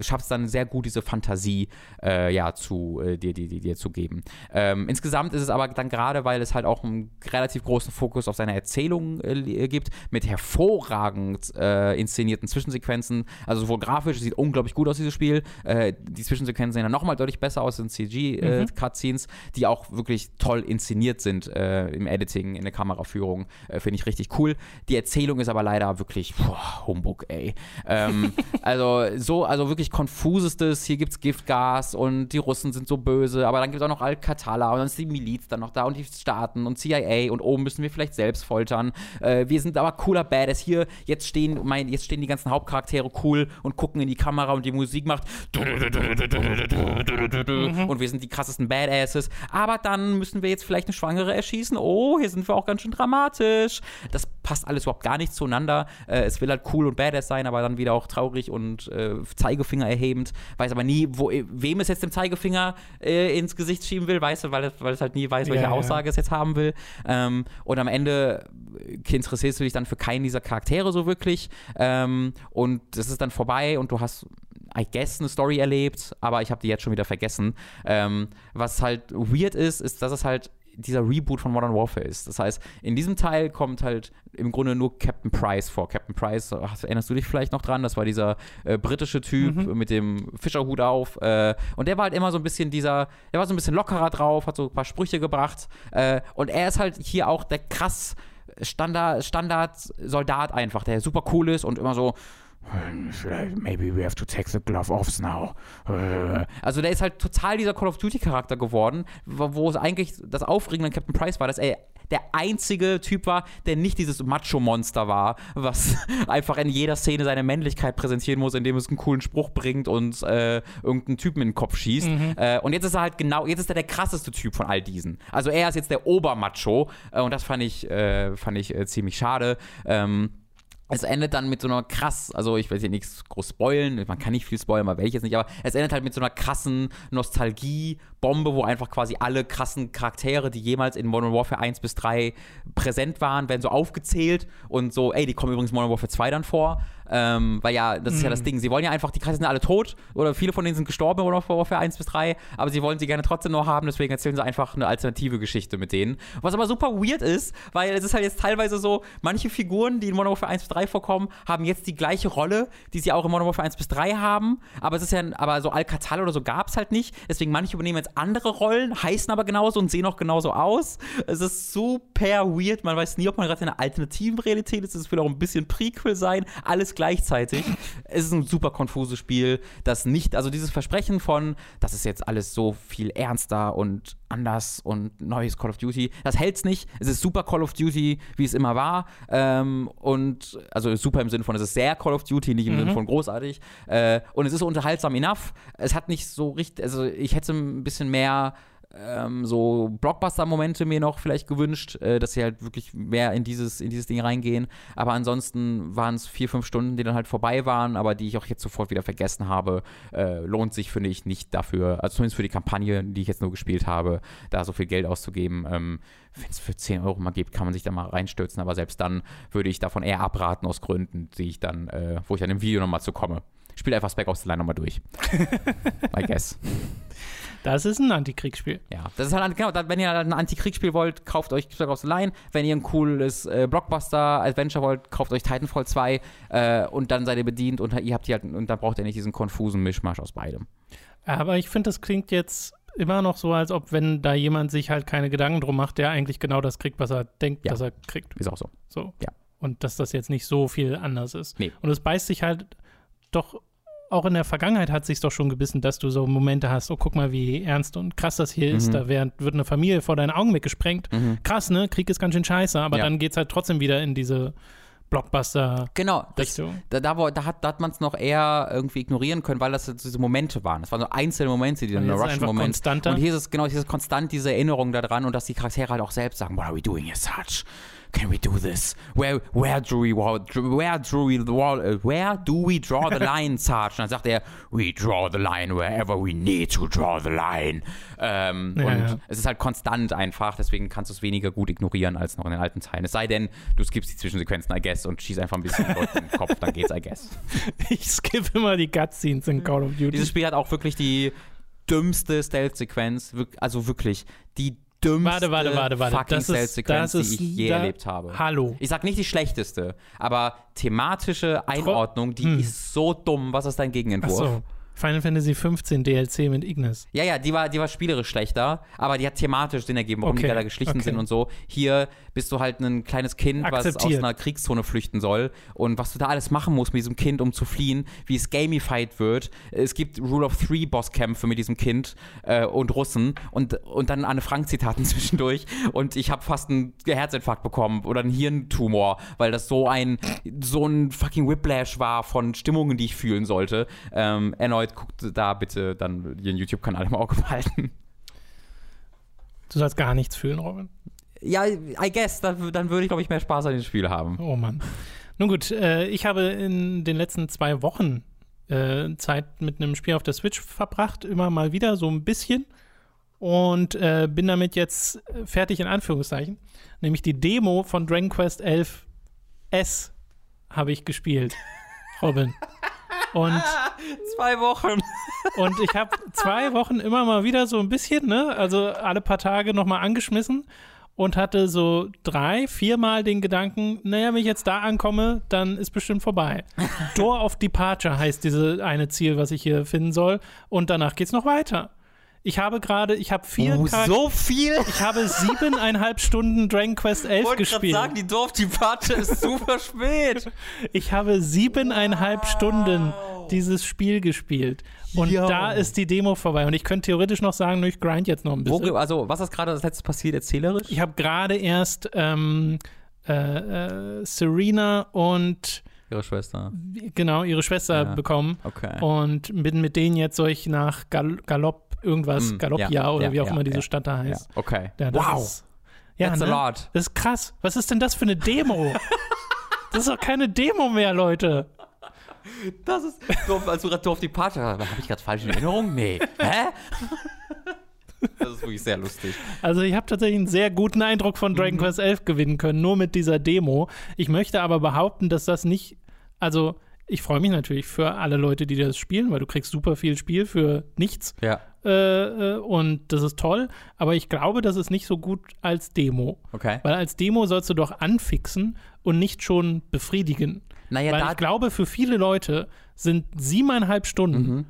schafft es dann sehr gut, diese Fantasie äh, ja, zu, äh, dir, dir, dir zu geben. Ähm, insgesamt ist es aber dann gerade, weil es halt auch einen relativ großen Fokus auf seine Erzählung gibt, mit hervorragend inszenierten Zwischensequenzen, also sowohl grafisch, sieht unglaublich gut aus, dieses Spiel. Äh, die Zwischensequenzen sehen dann nochmal deutlich besser aus in CG-Cutscenes, äh, mhm. die auch wirklich toll inszeniert sind äh, im Editing, in der Kameraführung. Äh, finde ich richtig cool. Die Erzählung ist aber leider wirklich boah, Humbug, ey. Ähm, also so, also wirklich konfusestes, hier gibt's Giftgas und die Russen sind so böse, aber dann gibt es auch noch Al-Qatala und dann ist die Miliz dann noch da und die Staaten und CIA und oben müssen wir vielleicht selbst foltern. Äh, wir sind aber cooler Badass hier. Jetzt stehen, mein, jetzt stehen die ganzen Hauptcharaktere cool und gucken in die Kamera und die Musik macht und wir sind die krassesten Badasses. Aber dann müssen wir jetzt vielleicht eine Schwangere erschießen. Oh, hier sind wir auch ganz schön dramatisch. Das passt alles überhaupt gar nicht zueinander. Äh, es will halt cool und badass sein, aber dann wieder auch traurig und äh, Zeigefinger erhebend. Weiß aber nie, wo, wem es jetzt den Zeigefinger äh, ins Gesicht schieben will, weißt du, weil, weil es halt nie weiß, welche ja, Aussage ja. es jetzt haben will. Ähm, und am Ende interessierst du dich dann für keinen dieser Charaktere so wirklich. Ähm, und das ist dann vorbei und du hast I guess, eine Story erlebt, aber ich habe die jetzt schon wieder vergessen. Ähm, was halt weird ist, ist, dass es halt dieser Reboot von Modern Warfare ist. Das heißt, in diesem Teil kommt halt im Grunde nur Captain Price vor. Captain Price, ach, erinnerst du dich vielleicht noch dran? Das war dieser äh, britische Typ mhm. mit dem Fischerhut auf. Äh, und der war halt immer so ein bisschen dieser, der war so ein bisschen lockerer drauf, hat so ein paar Sprüche gebracht. Äh, und er ist halt hier auch der krass Standard, Standard-Soldat einfach, der super cool ist und immer so, Maybe we have to take the glove off now. Also der ist halt total dieser Call of Duty Charakter geworden, wo es eigentlich das Aufregende an Captain Price war, dass er der einzige Typ war, der nicht dieses Macho-Monster war, was einfach in jeder Szene seine Männlichkeit präsentieren muss, indem es einen coolen Spruch bringt und äh, irgendeinen Typen in den Kopf schießt. Mhm. Äh, und jetzt ist er halt genau, jetzt ist er der krasseste Typ von all diesen. Also er ist jetzt der Obermacho äh, und das fand ich, äh, fand ich äh, ziemlich schade. Ähm, es endet dann mit so einer krass, also ich will hier nichts groß spoilen, man kann nicht viel spoilen, aber welches nicht, aber es endet halt mit so einer krassen Nostalgie-Bombe, wo einfach quasi alle krassen Charaktere, die jemals in Modern Warfare 1 bis 3 präsent waren, werden so aufgezählt und so, ey, die kommen übrigens in Modern Warfare 2 dann vor. Ähm, weil ja, das ist ja das Mhm. Ding. Sie wollen ja einfach, die Kreise sind alle tot oder viele von denen sind gestorben in Modern Warfare 1 bis 3, aber sie wollen sie gerne trotzdem noch haben, deswegen erzählen sie einfach eine alternative Geschichte mit denen. Was aber super weird ist, weil es ist halt jetzt teilweise so, manche Figuren, die in Modern Warfare 1 bis 3 vorkommen, haben jetzt die gleiche Rolle, die sie auch in Modern Warfare 1 bis 3 haben, aber es ist ja, aber so Alcatal oder so gab es halt nicht, deswegen manche übernehmen jetzt andere Rollen, heißen aber genauso und sehen auch genauso aus. Es ist super weird, man weiß nie, ob man gerade in einer alternativen Realität ist, es will auch ein bisschen Prequel sein, alles gleichzeitig. es ist ein super konfuses Spiel, das nicht, also dieses Versprechen von, das ist jetzt alles so viel ernster und anders und neues Call of Duty, das hält's nicht. Es ist super Call of Duty, wie es immer war. Ähm, und also super im Sinne von, es ist sehr Call of Duty, nicht im Mhm. Sinne von großartig. Äh, und es ist unterhaltsam enough. Es hat nicht so richtig, also ich hätte ein bisschen mehr ähm, so Blockbuster-Momente mir noch vielleicht gewünscht, äh, dass sie halt wirklich mehr in dieses, in dieses Ding reingehen. Aber ansonsten waren es vier, fünf Stunden, die dann halt vorbei waren, aber die ich auch jetzt sofort wieder vergessen habe. Äh, lohnt sich, finde ich, nicht dafür, also zumindest für die Kampagne, die ich jetzt nur gespielt habe, da so viel Geld auszugeben. Ähm, Wenn es für 10 Euro mal gibt, kann man sich da mal reinstürzen, aber selbst dann würde ich davon eher abraten aus Gründen, die ich dann, äh, wo ich dann im Video nochmal zu komme. Spiel einfach Spec Ops The Line nochmal durch. I guess. Das ist ein Antikriegsspiel. Ja, das ist halt, genau, wenn ihr halt ein Antikriegsspiel wollt, kauft euch Ops The Line. Wenn ihr ein cooles äh, Blockbuster-Adventure wollt, kauft euch Titanfall 2 äh, und dann seid ihr bedient und ihr habt halt, und dann braucht ihr nicht diesen konfusen Mischmasch aus beidem. Aber ich finde, das klingt jetzt immer noch so, als ob, wenn da jemand sich halt keine Gedanken drum macht, der eigentlich genau das kriegt, was er denkt, Ja. dass er kriegt. Ist auch so. So. Ja. Und dass das jetzt nicht so viel anders ist. Nee. Und es beißt sich halt doch, auch in der Vergangenheit hat sich doch schon gebissen, dass du so Momente hast, oh, guck mal, wie ernst und krass das hier ist. Mhm. Da wär, wird eine Familie vor deinen Augen weggesprengt. Mhm. Krass, ne? Krieg ist ganz schön scheiße, aber Ja. dann geht's halt trotzdem wieder in diese Blockbuster-Richtung. Genau, das, da, da, da hat, da hat man es noch eher irgendwie ignorieren können, weil das diese Momente waren. Das waren so einzelne Momente, die dann ist einfach Russian-Moment. konstanter. Und hier ist es genau, hier ist konstant diese Erinnerung daran und dass die Charaktere halt auch selbst sagen, what are we doing here, Sarge? Can we do this? Where, where do we, where do we, where do we draw the line, Sarge? Und dann sagt er, we draw the line wherever we need to draw the line. Ähm, Ja, und ja. es ist halt konstant einfach, deswegen kannst du es weniger gut ignorieren als noch in den alten Teilen. Es sei denn, du skippst die Zwischensequenzen, I guess, und schießt einfach ein bisschen Leute in den Kopf, dann geht's, I guess. Ich skippe immer die Cutscenes in Call of Duty. Dieses Spiel hat auch wirklich die dümmste Stealth-Sequenz, also wirklich die dümmste Warte, warte, warte, warte. fucking Das das ist- die ich je da- erlebt habe. Hallo. Ich sag nicht die schlechteste, aber thematische Einordnung, die Hm. ist so dumm. Was ist dein Gegenentwurf? Final Fantasy 15 DLC mit Ignis. Ja, ja, die war, die war spielerisch schlechter, aber die hat thematisch Sinn ergeben, warum die Okay, da geschlichen okay. sind und so. Hier bist du halt ein kleines Kind, was aus einer Kriegszone flüchten soll und was du da alles machen musst mit diesem Kind, um zu fliehen, wie es gamified wird. Es gibt Rule of Three Bosskämpfe mit diesem Kind äh, und Russen und, und dann Anne Frank Zitaten zwischendurch und ich habe fast einen Herzinfarkt bekommen oder einen Hirntumor, weil das so ein so ein fucking Whiplash war von Stimmungen, die ich fühlen sollte. Ähm, erneut guckt da bitte dann ihren YouTube-Kanal im Auge behalten. Du sollst gar nichts fühlen, Robin. Ja, I guess, dann, dann würde ich, glaube ich, mehr Spaß an dem Spiel haben. Oh Mann. Nun gut, äh, ich habe in den letzten zwei Wochen äh, Zeit mit einem Spiel auf der Switch verbracht, immer mal wieder so ein bisschen. Und äh, bin damit jetzt fertig in Anführungszeichen. Nämlich die Demo von Dragon Quest 11 S habe ich gespielt. Robin. Und Zwei Wochen. Und ich habe zwei Wochen immer mal wieder so ein bisschen, ne, also alle paar Tage nochmal angeschmissen und hatte so drei, viermal den Gedanken, naja, wenn ich jetzt da ankomme, dann ist bestimmt vorbei. Door of Departure heißt diese eine Ziel, was ich hier finden soll. Und danach geht's noch weiter. Ich habe gerade, ich habe vier Oh, so viel? ich habe siebeneinhalb Stunden Dragon Quest 11 wollte gerade gespielt. sagen, die Dorf, die Party ist super spät. Ich habe siebeneinhalb Stunden dieses Spiel gespielt. Und Yo. da ist die Demo vorbei. Und ich könnte theoretisch noch sagen, nur ich grind jetzt noch ein bisschen. Wo, also, was ist gerade als letztes passiert, erzählerisch? Ich habe gerade erst ähm, äh, äh, Serena und Ihre Schwester. genau ihre Schwester Ja. bekommen. Okay. Und mit, mit denen jetzt soll ich nach Gal Galopp irgendwas, Mm, Galoppia ja, oder ja, wie auch ja, immer diese. Stadt da heißt. okay. Wow. Ist, ja, That's ne? a lot. Das ist krass. Was ist denn das für eine Demo? Das ist doch keine Demo mehr, Leute. Das ist, als du gerade Dorf die Party habe ich gerade falsche Erinnerungen? Nee. Hä? Das ist wirklich sehr lustig. Also ich habe tatsächlich einen sehr guten Eindruck von Dragon Mhm. Quest 11 gewinnen können, nur mit dieser Demo. Ich möchte aber behaupten, dass das nicht, also ich freue mich natürlich für alle Leute, die das spielen, weil du kriegst super viel Spiel für nichts Ja, äh, äh, und das ist toll, aber ich glaube, das ist nicht so gut als Demo. okay. Weil als Demo sollst du doch anfixen und nicht schon befriedigen. Naja, weil ich glaube, für viele Leute sind siebeneinhalb Stunden Mhm.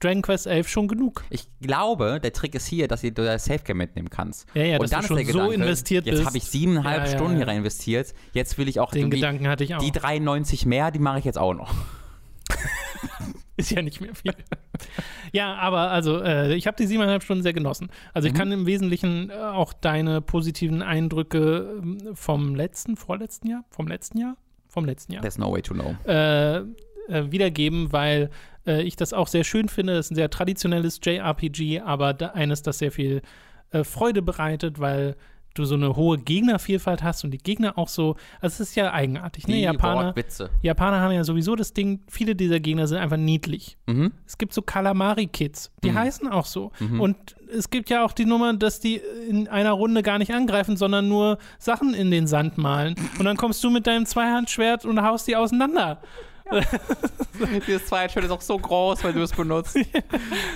Dragon Quest 11 schon genug. Ich glaube, der Trick ist hier, dass du das Safegame mitnehmen kannst. Ja, ja, und dann du ist schon der so Gedanke, investiert jetzt bist. habe ich siebeneinhalb Ja, ja, Stunden ja. hier rein investiert. Jetzt will ich auch Den Gedanken hatte ich auch. die 93 mehr, die mache ich jetzt auch noch. Ist ja nicht mehr viel. ja, aber also, äh, ich habe die siebeneinhalb Stunden sehr genossen. Also, ich Mhm. kann im Wesentlichen äh, auch deine positiven Eindrücke ähm, vom letzten, vorletzten Jahr? Vom letzten Jahr? Vom letzten Jahr. There's no way to know. Äh, äh, wiedergeben, weil äh, ich das auch sehr schön finde. Es ist ein sehr traditionelles JRPG, aber da, eines, das sehr viel äh, Freude bereitet, weil du so eine hohe Gegnervielfalt hast und die Gegner auch so, also es ist ja eigenartig, ne? Die Japaner, Wortwitze. Japaner haben ja sowieso das Ding, viele dieser Gegner sind einfach niedlich. Mhm. Es gibt so Kalamari-Kids, die Mhm. heißen auch so. Mhm. Und es gibt ja auch die Nummer, dass die in einer Runde gar nicht angreifen, sondern nur Sachen in den Sand malen. Und dann kommst du mit deinem Zweihandschwert und haust die auseinander. Dieses Zweitschild ist auch so groß, weil du es benutzt.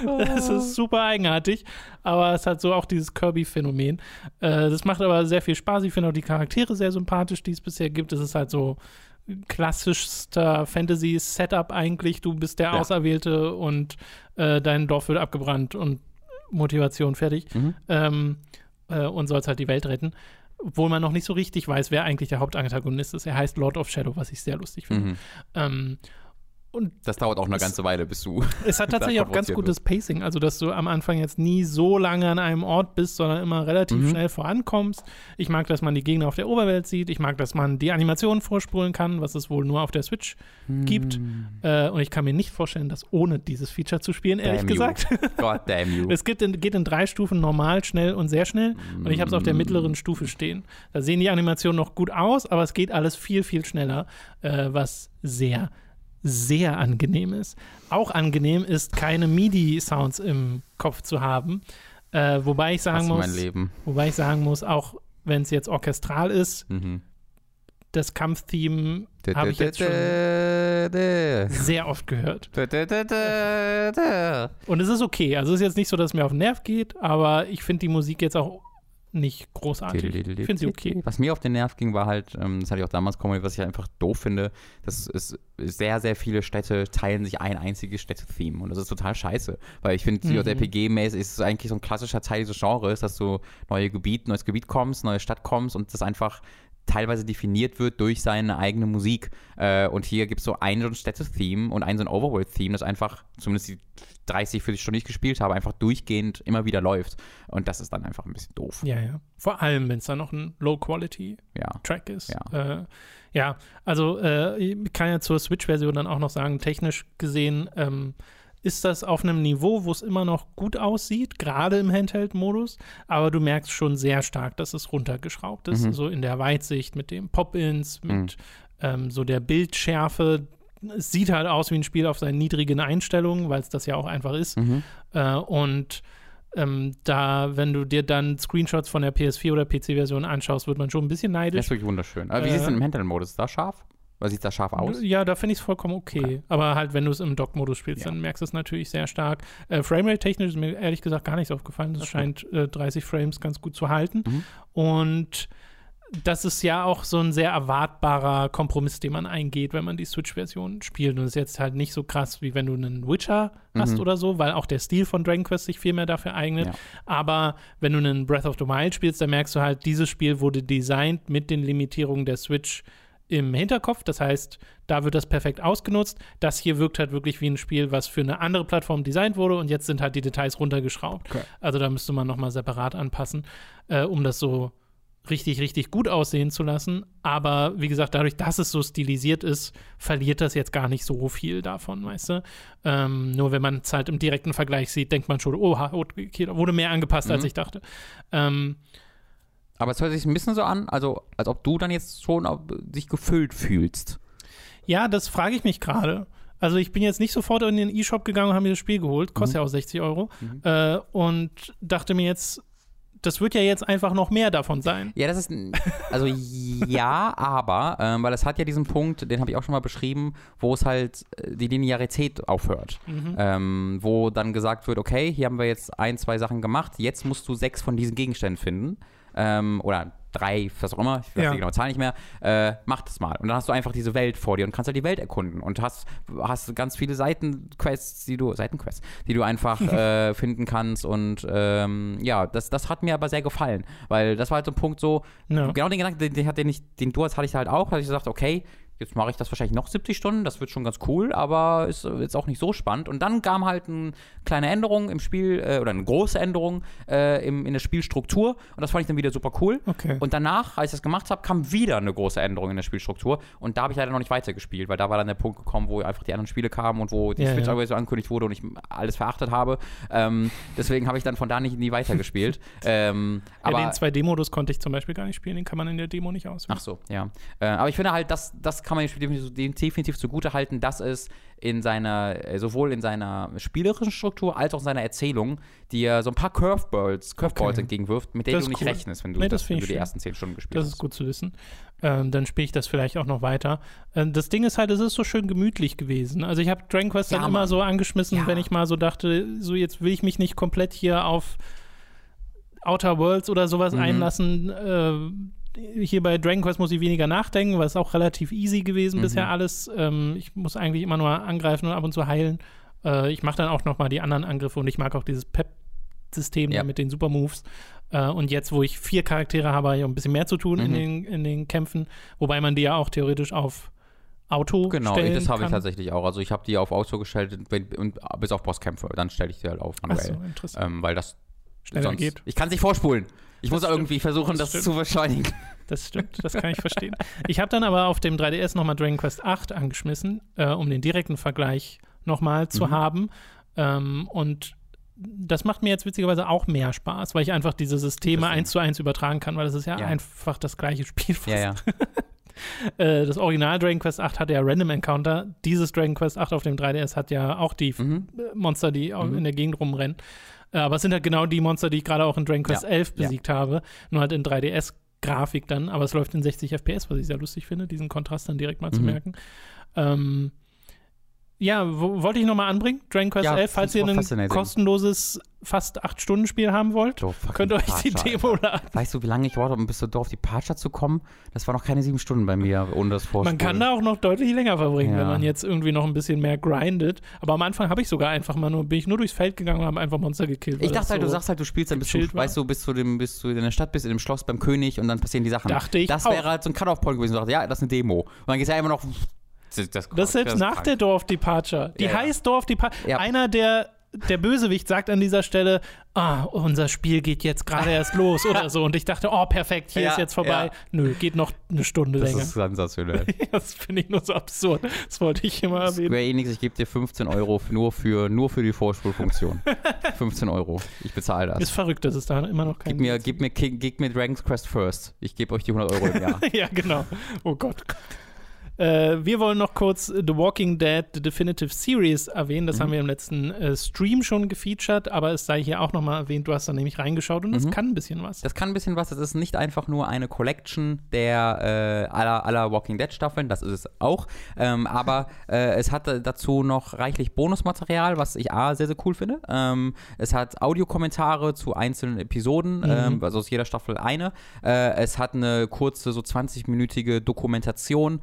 Das ist super eigenartig, aber es hat so auch dieses Kirby-Phänomen. Äh, das macht aber sehr viel Spaß. Ich finde auch die Charaktere sehr sympathisch, die es bisher gibt. Es ist halt so klassischster Fantasy-Setup eigentlich. Du bist der Ja. Auserwählte und äh, dein Dorf wird abgebrannt und Motivation fertig. Mhm. ähm, äh, und sollst halt die Welt retten. Obwohl man noch nicht so richtig weiß, wer eigentlich der Hauptantagonist ist. Er heißt Lord of Shadow, was ich sehr lustig finde. Mhm. Ähm, Das dauert auch eine Es- ganze Weile, bis du. es hat tatsächlich auch ganz gutes Pacing, also dass du am Anfang jetzt nie so lange an einem Ort bist, sondern immer relativ Mhm. schnell vorankommst. Ich mag, dass man die Gegner auf der Oberwelt sieht. Ich mag, dass man die Animationen vorspulen kann, was es wohl nur auf der Switch gibt. Mhm. Äh, und ich kann mir nicht vorstellen, das ohne dieses Feature zu spielen, ehrlich Damn you. gesagt. God damn you. Es geht in, geht in drei Stufen normal, schnell und sehr schnell. Und ich habe es auf der mittleren Stufe stehen. Da sehen die Animationen noch gut aus, aber es geht alles viel, viel schneller, äh, was sehr, sehr angenehm ist. Auch angenehm ist, keine MIDI-Sounds im Kopf zu haben. Äh, wobei ich sagen muss, wobei ich sagen muss, auch wenn es jetzt orchestral ist, Mhm. das Kampftheme habe ich jetzt schon sehr oft gehört. Und es ist okay. Also es ist jetzt nicht so, dass es mir auf den Nerv geht, aber ich finde die Musik jetzt auch nicht großartig. Ich finde sie okay. Was mir auf den Nerv ging, war halt, ähm, das hatte ich auch damals kommuniziert, was ich einfach doof finde, dass es sehr, sehr viele Städte teilen sich ein einziges Städte-Theme und das ist total scheiße, weil ich finde, Mhm. JRPG-mäßig ist es eigentlich so ein klassischer Teil dieses Genres, dass du neue Gebiet, neues Gebiet kommst, neue Stadt kommst und das einfach teilweise definiert wird durch seine eigene Musik. Äh, und hier gibt es so ein so ein Städte-Theme und ein so ein Overworld-Theme, das einfach, zumindest die 30, 40 Stunden, ich gespielt habe, einfach durchgehend immer wieder läuft. Und das ist dann einfach ein bisschen doof. Ja, ja. Vor allem, wenn es dann noch ein Low-Quality-Track Ja. ist. Ja. Äh, ja, also äh, ich kann ja zur Switch-Version dann auch noch sagen, technisch gesehen ähm, ist das auf einem Niveau, wo es immer noch gut aussieht, gerade im Handheld-Modus, aber du merkst schon sehr stark, dass es runtergeschraubt ist, Mhm. so in der Weitsicht mit dem Pop-Ins, mit Mhm. ähm, so der Bildschärfe. Es sieht halt aus wie ein Spiel auf seinen niedrigen Einstellungen, weil es das ja auch einfach ist. Mhm. Äh, und ähm, da, wenn du dir dann Screenshots von der PS4 oder PC-Version anschaust, wird man schon ein bisschen Das neidisch. ist wirklich wunderschön. Aber wie Äh, sieht es denn im Handheld-Modus? Ist das scharf? Oder sieht das scharf aus? Ja, da finde ich es vollkommen okay. Okay. Aber halt, wenn du es im Dock-Modus spielst, Ja. dann merkst du es natürlich sehr stark. Äh, Framerate-technisch ist mir ehrlich gesagt gar nichts aufgefallen. Das Okay. scheint äh, 30 Frames ganz gut zu halten. Mhm. Und das ist ja auch so ein sehr erwartbarer Kompromiss, den man eingeht, wenn man die Switch-Version spielt. Und es ist jetzt halt nicht so krass, wie wenn du einen Witcher hast Mhm. oder so, weil auch der Stil von Dragon Quest sich viel mehr dafür eignet. Ja. Aber wenn du einen Breath of the Wild spielst, dann merkst du halt, dieses Spiel wurde designt mit den Limitierungen der Switch im Hinterkopf. Das heißt, da wird das perfekt ausgenutzt. Das hier wirkt halt wirklich wie ein Spiel, was für eine andere Plattform designt wurde und jetzt sind halt die Details runtergeschraubt. Okay. Also da müsste man nochmal separat anpassen, äh, um das so richtig, richtig gut aussehen zu lassen. Aber wie gesagt, dadurch, dass es so stilisiert ist, verliert das jetzt gar nicht so viel davon, weißt du? Ähm, nur wenn man es halt im direkten Vergleich sieht, denkt man schon, oh, okay, da wurde mehr angepasst, als Mhm. ich dachte. Ähm, Aber es hört sich ein bisschen so an, also als ob du dann jetzt schon auf, dich gefüllt fühlst. Ja, das frage ich mich gerade. Also ich bin jetzt nicht sofort in den E-Shop gegangen und habe mir das Spiel geholt, kostet Mhm. ja auch 60 Euro, Mhm. äh, und dachte mir jetzt, das wird ja jetzt einfach noch mehr davon sein. Ja, das ist, also ja, aber, ähm, weil es hat ja diesen Punkt, den habe ich auch schon mal beschrieben, wo es halt äh, die Linearität aufhört. Mhm. Ähm, wo dann gesagt wird, okay, hier haben wir jetzt ein, zwei Sachen gemacht, jetzt musst du sechs von diesen Gegenständen finden. Ähm, oder drei, was auch immer, ich weiß Ja. die genaue Zahl nicht mehr, äh, mach das mal. Und dann hast du einfach diese Welt vor dir und kannst halt die Welt erkunden und hast, hast ganz viele Seitenquests, die du, Seitenquests, die du einfach äh, finden kannst und ähm, ja, das, das hat mir aber sehr gefallen, weil das war halt so ein Punkt so, Ja. genau den Gedanken, den, den, den, nicht, den du hast, hatte ich halt auch, da hatte ich gesagt, okay, jetzt mache ich das wahrscheinlich noch 70 Stunden, das wird schon ganz cool, aber ist jetzt auch nicht so spannend. Und dann kam halt eine kleine Änderung im Spiel, äh, oder eine große Änderung äh, im, in der Spielstruktur und das fand ich dann wieder super cool. Okay. Und danach, als ich das gemacht habe, kam wieder eine große Änderung in der Spielstruktur und da habe ich leider noch nicht weitergespielt, weil da war dann der Punkt gekommen, wo einfach die anderen Spiele kamen und wo die Ja, Switch ja. aber so angekündigt wurde und ich alles verachtet habe. Ähm, deswegen habe ich dann von da nicht nie weitergespielt. ähm, aber ja, den 2D-Modus konnte ich zum Beispiel gar nicht spielen, den kann man in der Demo nicht auswählen. Ach so, ja. Äh, aber ich finde halt, das, das kann man dem Spiel definitiv, dem definitiv zugute halten, dass es in seiner, äh, sowohl in seiner spielerischen Struktur als auch in seiner Erzählung dir so ein paar Curveballs, Curveballs Okay. entgegenwirft, mit denen Das du nicht cool. rechnest, wenn du, Nee, das, das wenn du die ersten zehn Stunden gespielt Das hast. ist gut zu wissen. Ähm, dann spiele ich das vielleicht auch noch weiter. Ähm, das Ding ist halt, es ist so schön gemütlich gewesen. Also ich habe Dragon Quest Ja, dann immer so angeschmissen, Ja. wenn ich mal so dachte, so jetzt will ich mich nicht komplett hier auf Outer Worlds oder sowas Mhm. einlassen. Äh, hier bei Dragon Quest muss ich weniger nachdenken, weil es auch relativ easy gewesen Mhm. bisher alles. Ähm, ich muss eigentlich immer nur angreifen und ab und zu heilen. Äh, ich mache dann auch noch mal die anderen Angriffe und ich mag auch dieses Pep-System Ja. mit den Supermoves. Äh, und jetzt, wo ich vier Charaktere habe, habe ich auch ein bisschen mehr zu tun in, Mhm. den, in den Kämpfen. Wobei man die ja auch theoretisch auf Auto Genau, stellen das habe ich tatsächlich auch. Also ich habe die auf Auto gestellt wenn, und bis auf Bosskämpfe, dann stelle ich die halt auf Ach manuell. so, interessant. ähm, weil das Schneller sonst, geht. Ich kann es nicht vorspulen. Ich Das muss stimmt. irgendwie versuchen, Das das, zu beschleunigen. Das stimmt, das kann ich verstehen. Ich habe dann aber auf dem 3DS nochmal Dragon Quest 8 angeschmissen, äh, um den direkten Vergleich nochmal zu Mhm. haben. Ähm, und das macht mir jetzt witzigerweise auch mehr Spaß, weil ich einfach diese Systeme eins zu eins übertragen kann, weil das ist ja, Ja. einfach das gleiche Spiel. fast. Ja, ja. Äh, das Original Dragon Quest 8 hatte ja Random Encounter. Dieses Dragon Quest 8 auf dem 3DS hat ja auch die Mhm. Monster, die Mhm. in der Gegend rumrennen. Äh, aber es sind halt genau die Monster, die ich gerade auch in Dragon Quest Ja. 11 Ja. besiegt habe. Nur halt in 3DS-Grafik dann. Aber es läuft in 60 FPS, was ich sehr lustig finde, diesen Kontrast dann direkt mal zu Mhm. merken. Ähm, ja, wo, wollte ich nochmal anbringen. Dragon Quest Ja, 11, falls ihr ein kostenloses, fast 8-Stunden-Spiel haben wollt, könnt ihr euch die Parcher, Demo Alter. laden. Weißt du, wie lange ich brauchte, um bis so auf die Parcher zu kommen? Das war noch keine sieben Stunden bei mir, ohne das Vorspulen. Man kann da auch noch deutlich länger verbringen, Ja. wenn man jetzt irgendwie noch ein bisschen mehr grindet. Aber am Anfang habe ich sogar einfach mal nur, bin ich nur durchs Feld gegangen und habe einfach Monster gekillt. Ich dachte halt, so du sagst halt, du spielst dann bis du, weißt du, bis zu dem, bis du in der Stadt bist, in dem Schloss beim König und dann passieren die Sachen. Dachte ich Das auch. wäre halt so ein Cut-Off-Point gewesen. Du dachte, ja, das ist eine Demo. Und dann geht es ja immer noch. Das, das, Das ist selbst nach krank. der Dorf-Departure. Die Ja, heißt Dorf-Departure. Ja. Einer der, der Bösewicht sagt an dieser Stelle, ah, unser Spiel geht jetzt gerade erst los oder so. Und ich dachte, oh, perfekt, hier Ja, ist jetzt vorbei. ja. Nö, geht noch eine Stunde Das länger. ist sensationell. Das finde ich nur so absurd. Das wollte ich mal erwähnen. Square Enix, ich gebe dir 15 Euro nur für, nur für die Vorspulfunktion. 15 Euro. Ich bezahle das. Ist verrückt, dass es da immer noch kein Gib mir, gib mir, gib mir Dragon's Quest first. Ich gebe euch die 100 Euro im Jahr. ja, genau. Oh Gott. Äh, wir wollen noch kurz The Walking Dead The Definitive Series erwähnen. Das Mhm. haben wir im letzten äh, Stream schon gefeatured, aber es sei hier auch nochmal erwähnt. Du hast da nämlich reingeschaut und es Mhm. kann ein bisschen was. Das kann ein bisschen was. Das ist nicht einfach nur eine Collection der äh, aller, aller Walking Dead Staffeln. Das ist es auch. Ähm, aber äh, es hat dazu noch reichlich Bonusmaterial, was ich A, sehr, sehr cool finde. Ähm, es hat Audiokommentare zu einzelnen Episoden, Mhm. ähm, also aus jeder Staffel eine. Äh, es hat eine kurze, so 20-minütige Dokumentation,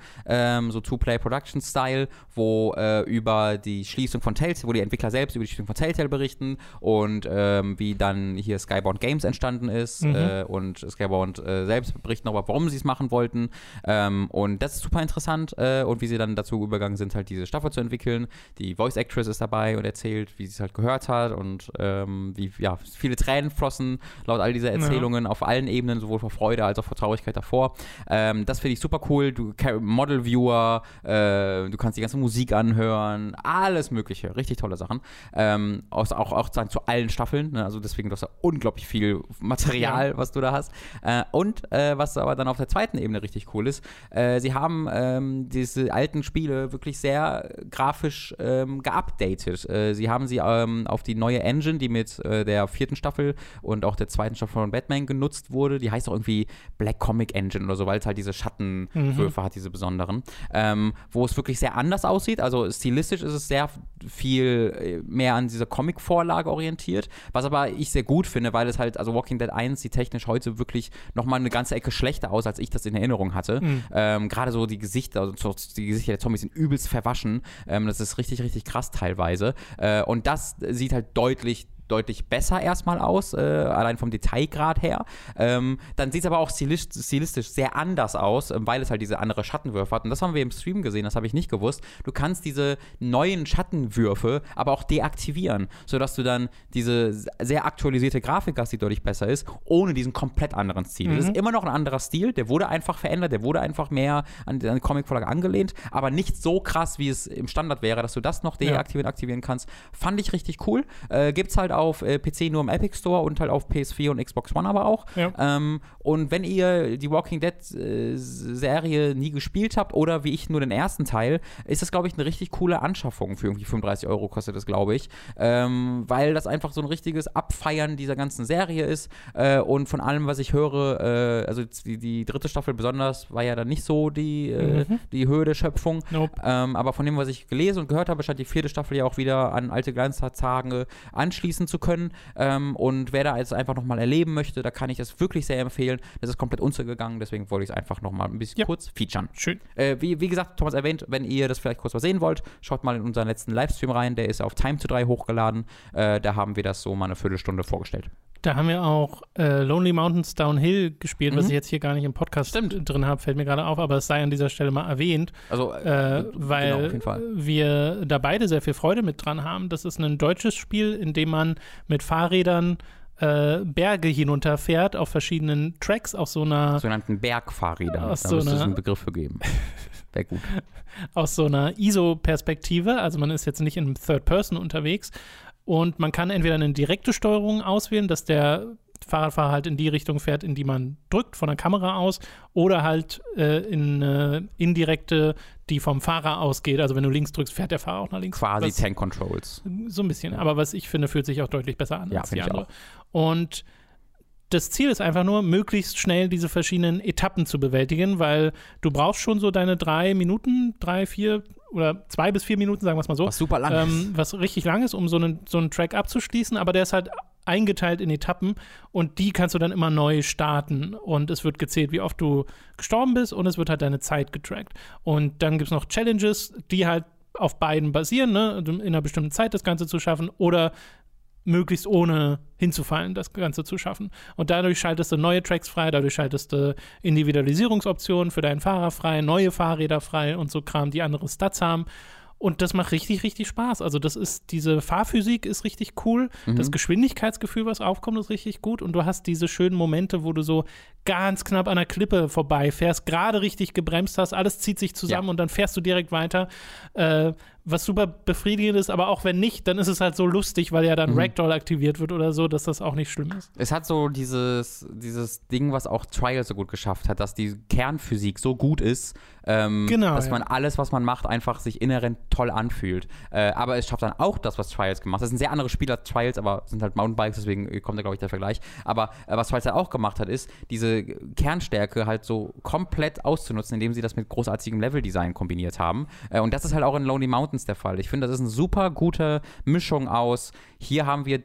ähm, so Two-Play Production Style, wo äh, über die Schließung von Telltale, wo die Entwickler selbst über die Schließung von Telltale berichten und ähm, wie dann hier Skybound Games entstanden ist Mhm. äh, und Skybound äh, selbst berichten darüber, warum sie es machen wollten. Ähm, und das ist super interessant äh, und wie sie dann dazu übergegangen sind, halt diese Staffel zu entwickeln. Die Voice Actress ist dabei und erzählt, wie sie es halt gehört hat und ähm, wie ja, viele Tränen flossen laut all dieser Ja. Erzählungen auf allen Ebenen, sowohl vor Freude als auch vor Traurigkeit davor. Ähm, das finde ich super cool. Du Model Viewer, äh, du kannst die ganze Musik anhören, alles mögliche, richtig tolle Sachen. Ähm, aus, auch, auch sagen, zu allen Staffeln, ne? also deswegen, du hast ja unglaublich viel Material, was du da hast. Äh, und äh, was aber dann auf der zweiten Ebene richtig cool ist, äh, sie haben ähm, diese alten Spiele wirklich sehr grafisch ähm, geupdatet. Äh, sie haben sie ähm, auf die neue Engine, die mit äh, der vierten Staffel und auch der zweiten Staffel von Batman genutzt wurde, die heißt auch irgendwie Black Comic Engine oder so, weil es halt diese Schattenwürfe mhm. hat, diese besonderen, ähm, wo es wirklich sehr anders aussieht. Also stilistisch ist es sehr viel äh, mehr an dieser Comic-Vorlage orientiert, was aber ich sehr gut finde, weil es halt, also Walking Dead 1 sieht technisch heute wirklich nochmal eine ganze Ecke schlechter aus, als ich das in Erinnerung hatte. Mhm. Ähm, Gerade so die Gesichter, also die Gesichter der Zombies sind übelst verwaschen. Ähm, das ist richtig, richtig krass teilweise. Äh, und das sieht halt deutlich deutlich besser erstmal aus, äh, allein vom Detailgrad her. Ähm, dann sieht es aber auch stilistisch, sehr anders aus, äh, weil es halt diese andere Schattenwürfe hat. Und das haben wir im Stream gesehen, das habe ich nicht gewusst. Du kannst diese neuen Schattenwürfe aber auch deaktivieren, sodass du dann diese sehr aktualisierte Grafik hast, die deutlich besser ist, ohne diesen komplett anderen Stil. Mhm. Das ist immer noch ein anderer Stil, der wurde einfach verändert, der wurde einfach mehr an, an die Comicvorlage angelehnt, aber nicht so krass, wie es im Standard wäre, dass du das noch deaktivieren, ja. aktivieren kannst. Fand ich richtig cool. Äh, es halt auf äh, PC nur im Epic Store und halt auf PS4 und Xbox One aber auch. Ja. Ähm, und wenn ihr die Walking Dead äh, Serie nie gespielt habt oder wie ich nur den ersten Teil, ist das, glaube ich, eine richtig coole Anschaffung für irgendwie 35 Euro kostet das, glaube ich. Ähm, weil das einfach so ein richtiges Abfeiern dieser ganzen Serie ist. Äh, und von allem, was ich höre, äh, also die, die, dritte Staffel besonders war ja dann nicht so die, äh, mhm. die Höhe der Schöpfung. Nope. Ähm, aber von dem, was ich gelesen und gehört habe, scheint die vierte Staffel ja auch wieder an alte Glanztage anschließen zu können. Ähm, und wer da jetzt einfach nochmal erleben möchte, da kann ich das wirklich sehr empfehlen. Das ist komplett untergegangen, deswegen wollte ich es einfach nochmal ein bisschen ja. kurz featuren. Schön. Äh, wie, wie gesagt, Thomas erwähnt, wenn ihr das vielleicht kurz mal sehen wollt, schaut mal in unseren letzten Livestream rein. Der ist auf Time to 3 hochgeladen. Äh, da haben wir das so mal eine Viertelstunde vorgestellt. Da haben wir auch äh, Lonely Mountains Downhill gespielt, mhm. was ich jetzt hier gar nicht im Podcast Stimmt. drin habe, fällt mir gerade auf, aber es sei an dieser Stelle mal erwähnt. Also, äh, genau, weil genau, wir da beide sehr viel Freude mit dran haben. Das ist ein deutsches Spiel, in dem man mit Fahrrädern äh, Berge hinunterfährt auf verschiedenen Tracks auf so einer sogenannten Bergfahrräder. Da so müsste es einen Begriff für geben. Wäre gut. Aus so einer ISO-Perspektive, also man ist jetzt nicht in Third Person unterwegs, und man kann entweder eine direkte Steuerung auswählen, dass der Fahrradfahrer halt in die Richtung fährt, in die man drückt, von der Kamera aus, oder halt äh, in äh, indirekte, die vom Fahrer ausgeht. Also wenn du links drückst, fährt der Fahrer auch nach links. Quasi was, Tank Controls. So ein bisschen. Aber was ich finde, fühlt sich auch deutlich besser an ja, als die andere. Und das Ziel ist einfach nur, möglichst schnell diese verschiedenen Etappen zu bewältigen, weil du brauchst schon so deine drei Minuten, drei, vier, oder zwei bis vier Minuten, sagen wir es mal so. Was super lang ähm, ist. Was richtig lang ist, um so einen, so einen Track abzuschließen, aber der ist halt eingeteilt in Etappen und die kannst du dann immer neu starten und es wird gezählt, wie oft du gestorben bist und es wird halt deine Zeit getrackt. Und dann gibt es noch Challenges, die halt auf beiden basieren, ne? in einer bestimmten Zeit das Ganze zu schaffen oder möglichst ohne hinzufallen, das Ganze zu schaffen. Und dadurch schaltest du neue Tracks frei, dadurch schaltest du Individualisierungsoptionen für deinen Fahrer frei, neue Fahrräder frei und so Kram, die andere Stats haben. Und das macht richtig, richtig Spaß. Also, das ist, diese Fahrphysik ist richtig cool. Mhm. Das Geschwindigkeitsgefühl, was aufkommt, ist richtig gut. Und du hast diese schönen Momente, wo du so ganz knapp an der Klippe vorbeifährst, gerade richtig gebremst hast, alles zieht sich zusammen ja. und dann fährst du direkt weiter. Äh, was super befriedigend ist, aber auch wenn nicht, dann ist es halt so lustig, weil ja dann mhm. Ragdoll aktiviert wird oder so, dass das auch nicht schlimm ist. Es hat so dieses, dieses Ding, was auch Trial so gut geschafft hat, dass die Kernphysik so gut ist, ähm, genau, dass ja. man alles, was man macht, einfach sich inhärent toll anfühlt. Äh, aber es schafft dann auch das, was Trials gemacht hat. Das sind sehr andere Spieler, Trials, aber sind halt Mountainbikes, deswegen kommt da, glaube ich, der Vergleich. Aber äh, was Trials halt auch gemacht hat, ist, diese Kernstärke halt so komplett auszunutzen, indem sie das mit großartigem Leveldesign kombiniert haben. Äh, und das ist halt auch in Lonely Mountains der Fall. Ich finde, das ist eine super gute Mischung aus, hier haben wir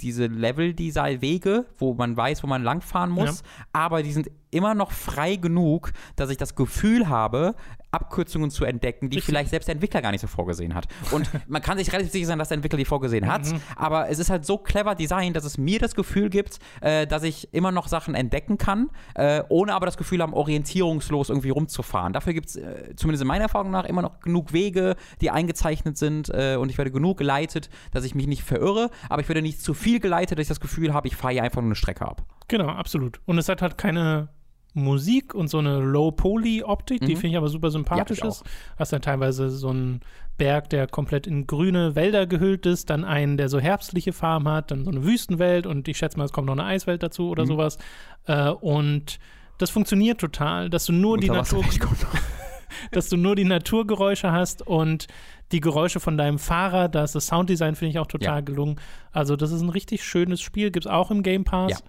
diese Level-Design-Wege, wo man weiß, wo man langfahren muss, ja. aber die sind immer noch frei genug, dass ich das Gefühl habe, Abkürzungen zu entdecken, die Richtig. vielleicht selbst der Entwickler gar nicht so vorgesehen hat. Und man kann sich relativ sicher sein, dass der Entwickler die vorgesehen hat, mhm. aber es ist halt so clever designt, dass es mir das Gefühl gibt, äh, dass ich immer noch Sachen entdecken kann, äh, ohne aber das Gefühl haben, orientierungslos irgendwie rumzufahren. Dafür gibt es, äh, zumindest in meiner Erfahrung nach, immer noch genug Wege, die eingezeichnet sind äh, und ich werde genug geleitet, dass ich mich nicht verirre, aber ich werde nicht zu viel geleitet, dass ich das Gefühl habe, ich fahre hier einfach nur eine Strecke ab. Genau, absolut. Und es hat halt keine Musik und so eine Low-Poly-Optik, die Mhm. finde ich aber super sympathisch Ja, ist. Hast dann teilweise so einen Berg, der komplett in grüne Wälder gehüllt ist, dann einen, der so herbstliche Farben hat, dann so eine Wüstenwelt und ich schätze mal, es kommt noch eine Eiswelt dazu oder Mhm. sowas. Äh, und das funktioniert total, dass du nur die Natur, dass du nur die Naturgeräusche hast und die Geräusche von deinem Fahrer. Da ist das Sounddesign, finde ich, auch total Ja. gelungen. Also, das ist ein richtig schönes Spiel. Gibt es auch im Game Pass.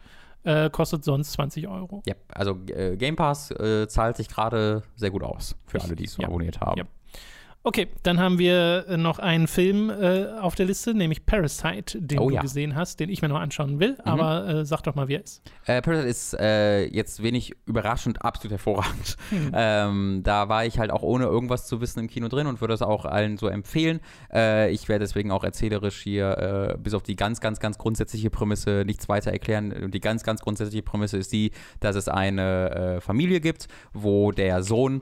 Äh, kostet sonst 20 Euro. Ja, also äh, Game Pass äh, zahlt sich gerade sehr gut aus für alle, die es Ja. abonniert haben. Ja. Okay, dann haben wir äh, noch einen Film äh, auf der Liste, nämlich Parasite, den Oh du ja. gesehen hast, den ich mir noch anschauen will. Aber äh, sag doch mal, wie er ist. Äh, Parasite ist äh, jetzt wenig überraschend absolut hervorragend. Ähm, da war ich halt auch ohne irgendwas zu wissen im Kino drin und würde es auch allen so empfehlen. Äh, ich werde deswegen auch erzählerisch hier bis auf die ganz, ganz, ganz grundsätzliche Prämisse nichts weiter erklären. Und die ganz, ganz grundsätzliche Prämisse ist die, dass es eine Familie gibt, wo der Sohn